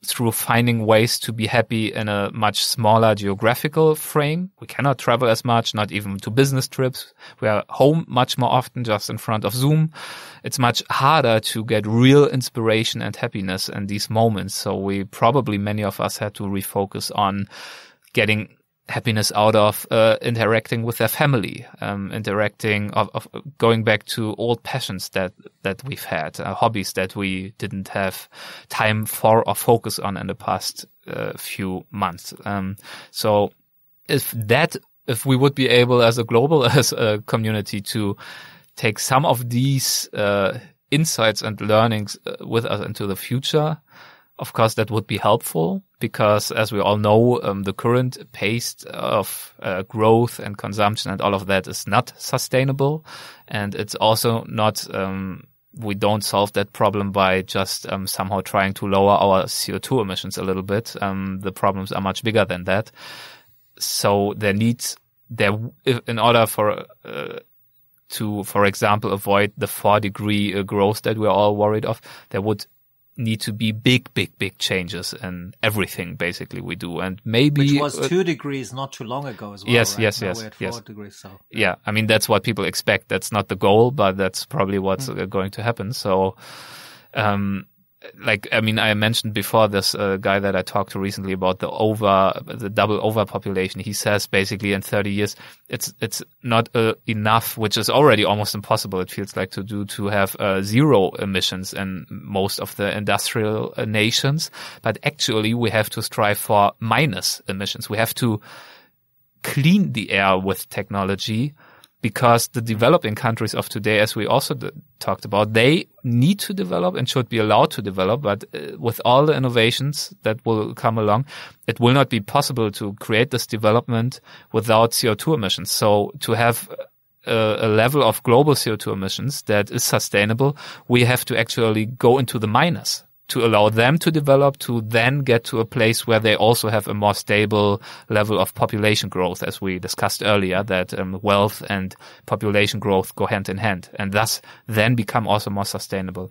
through finding ways to be happy in a much smaller geographical frame. We cannot travel as much, not even to business trips. We are home much more often just in front of Zoom. It's much harder to get real inspiration and happiness in these moments. So we probably, many of us had to refocus on getting happiness out of uh, interacting with their family, um, interacting of, of, going back to old passions that that we've had, uh, hobbies that we didn't have time for or focus on in the past uh, few months. Um, so if that, if we would be able as a global as a community to take some of these uh, insights and learnings uh, with us into the future, of course, that would be helpful because, as we all know, um, the current pace of uh, growth and consumption and all of that is not sustainable, and it's also not. Um, we don't solve that problem by just um, somehow trying to lower our CO2 emissions a little bit. Um, the problems are much bigger than that. So there needs there, in order for, uh, to, for example, avoid the four degree uh, growth that we're all worried of, there would need to be big, big, big changes in everything basically we do. And maybe Which was uh, two degrees not too long ago as well. Yes, right? yes, now yes, yes. degrees, so. yeah, I mean, that's what people expect. That's not the goal, but that's probably what's Mm. uh, going to happen. So, um, like, I mean, I mentioned before this uh, guy that I talked to recently about the over, the double overpopulation. He says basically in 30 years, it's, it's not uh, enough, which is already almost impossible. It feels like to do, to have uh, zero emissions in most of the industrial uh, nations. But actually we have to strive for minus emissions. We have to clean the air with technology because the developing countries of today, as we also d- talked about, they need to develop and should be allowed to develop. But uh, with all the innovations that will come along, it will not be possible to create this development without CO2 emissions. So to have a, a level of global CO2 emissions that is sustainable, we have to actually go into the minus to allow them to develop to then get to a place where they also have a more stable level of population growth, as we discussed earlier, that um, wealth and population growth go hand in hand and thus then become also more sustainable.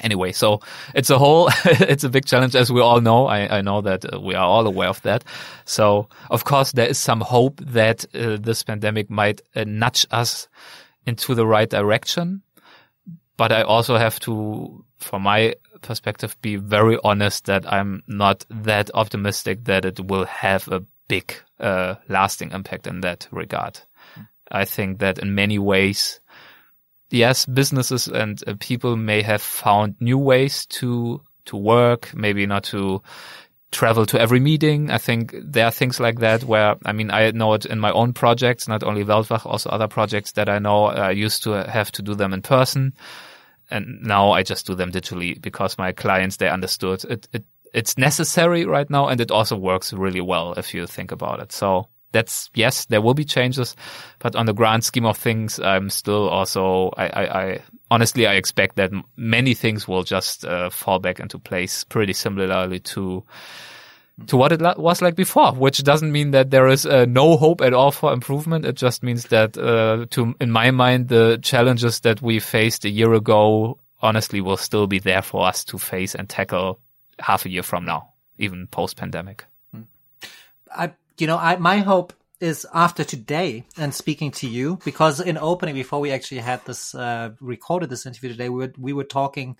Anyway, so it's a whole, it's a big challenge, as we all know. I, I know that uh, we are all aware of that. So, of course, there is some hope that uh, this pandemic might uh, nudge us into the right direction. But I also have to, for my perspective, be very honest that I'm not that optimistic that it will have a big, uh, lasting impact in that regard. I think that in many ways, yes, businesses and uh, people may have found new ways to, to work, maybe not to travel to every meeting. I think there are things like that where, I mean, I know it in my own projects, not only Weltwach, also other projects that I know I used to have to do them in person. And now I just do them digitally because my clients, they understood it, it, it's necessary right now. And it also works really well if you think about it. So that's, yes, there will be changes, but on the grand scheme of things, I'm still also, I, I, I honestly, I expect that many things will just uh, fall back into place pretty similarly to, to what it was like before, which doesn't mean that there is uh, no hope at all for improvement. It just means that, uh, to, in my mind, the challenges that we faced a year ago, honestly, will still be there for us to face and tackle half a year from now, even post pandemic. I, you know, I, my hope is after today and speaking to you, because in opening, before we actually had this, uh, recorded this interview today, we were, we were talking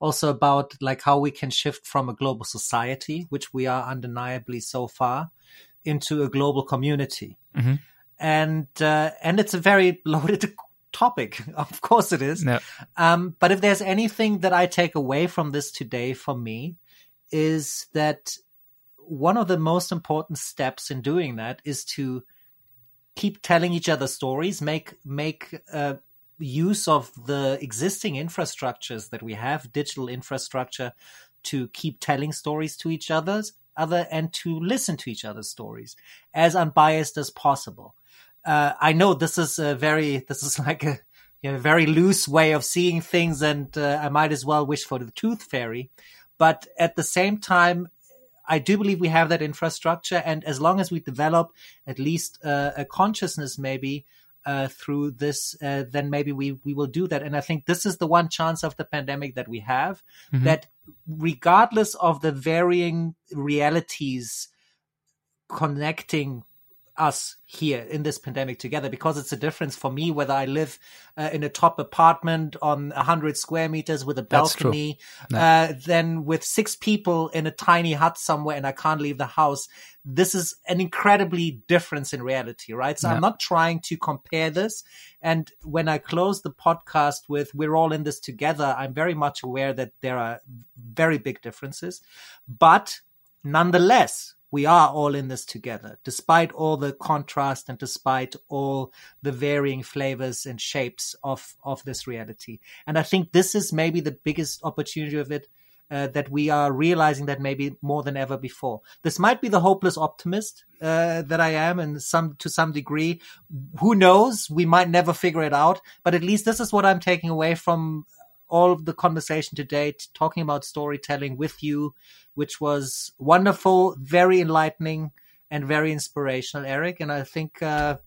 also about like how we can shift from a global society, which we are undeniably so far, into a global community. Mhm. And, uh, and it's a very loaded topic. Of course it is. Yeah. Um, but if there's anything that I take away from this today for me is that one of the most important steps in doing that is to keep telling each other stories, make, make, uh, use of the existing infrastructures that we have, digital infrastructure to keep telling stories to each other's other and to listen to each other's stories as unbiased as possible. Uh, I know this is a very, this is like a, you know, very loose way of seeing things and uh, I might as well wish for the tooth fairy. But at the same time, I do believe we have that infrastructure. And as long as we develop at least uh, a consciousness, maybe uh, through this, uh, then maybe we, we will do that. And I think this is the one chance of the pandemic that we have Mhm. that regardless of the varying realities connecting us here in this pandemic together because it's a difference for me whether I live uh, in a top apartment on a hundred square meters with a balcony, uh, than with six people in a tiny hut somewhere and I can't leave the house. This is an incredibly difference in reality, right? So Yeah. I'm not trying to compare this. And when I close the podcast with we're all in this together, I'm very much aware that there are very big differences, but nonetheless, we are all in this together, despite all the contrast and despite all the varying flavors and shapes of, of this reality. And I think this is maybe the biggest opportunity of it. Uh, that we are realizing that maybe more than ever before. This might be the hopeless optimist uh, that I am, and some to some degree. Who knows? We might never figure it out, but at least this is what I'm taking away from all of the conversation today, t- talking about storytelling with you, which was wonderful, very enlightening, and very inspirational, Eric. And I think uh,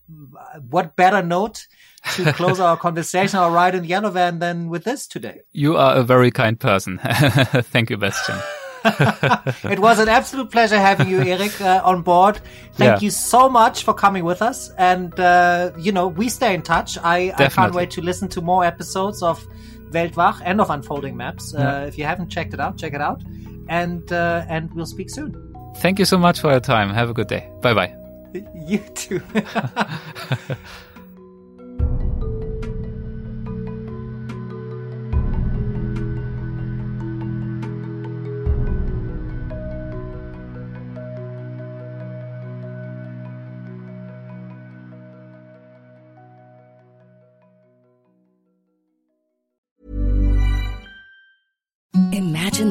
what better note to close our conversation, our ride in the yellow van, than with this today. You are a very kind person. Thank you, Bastian. it was an absolute pleasure having you, Eric, uh, on board. Thank yeah. you so much for coming with us. And, uh, you know, we stay in touch. I, I, can't wait to listen to more episodes of Weltwach and of Unfolding Maps. Yeah. If you haven't checked it out, check it out. And, uh, and we'll speak soon. Thank you so much for your time. Have a good day. Bye bye. You too.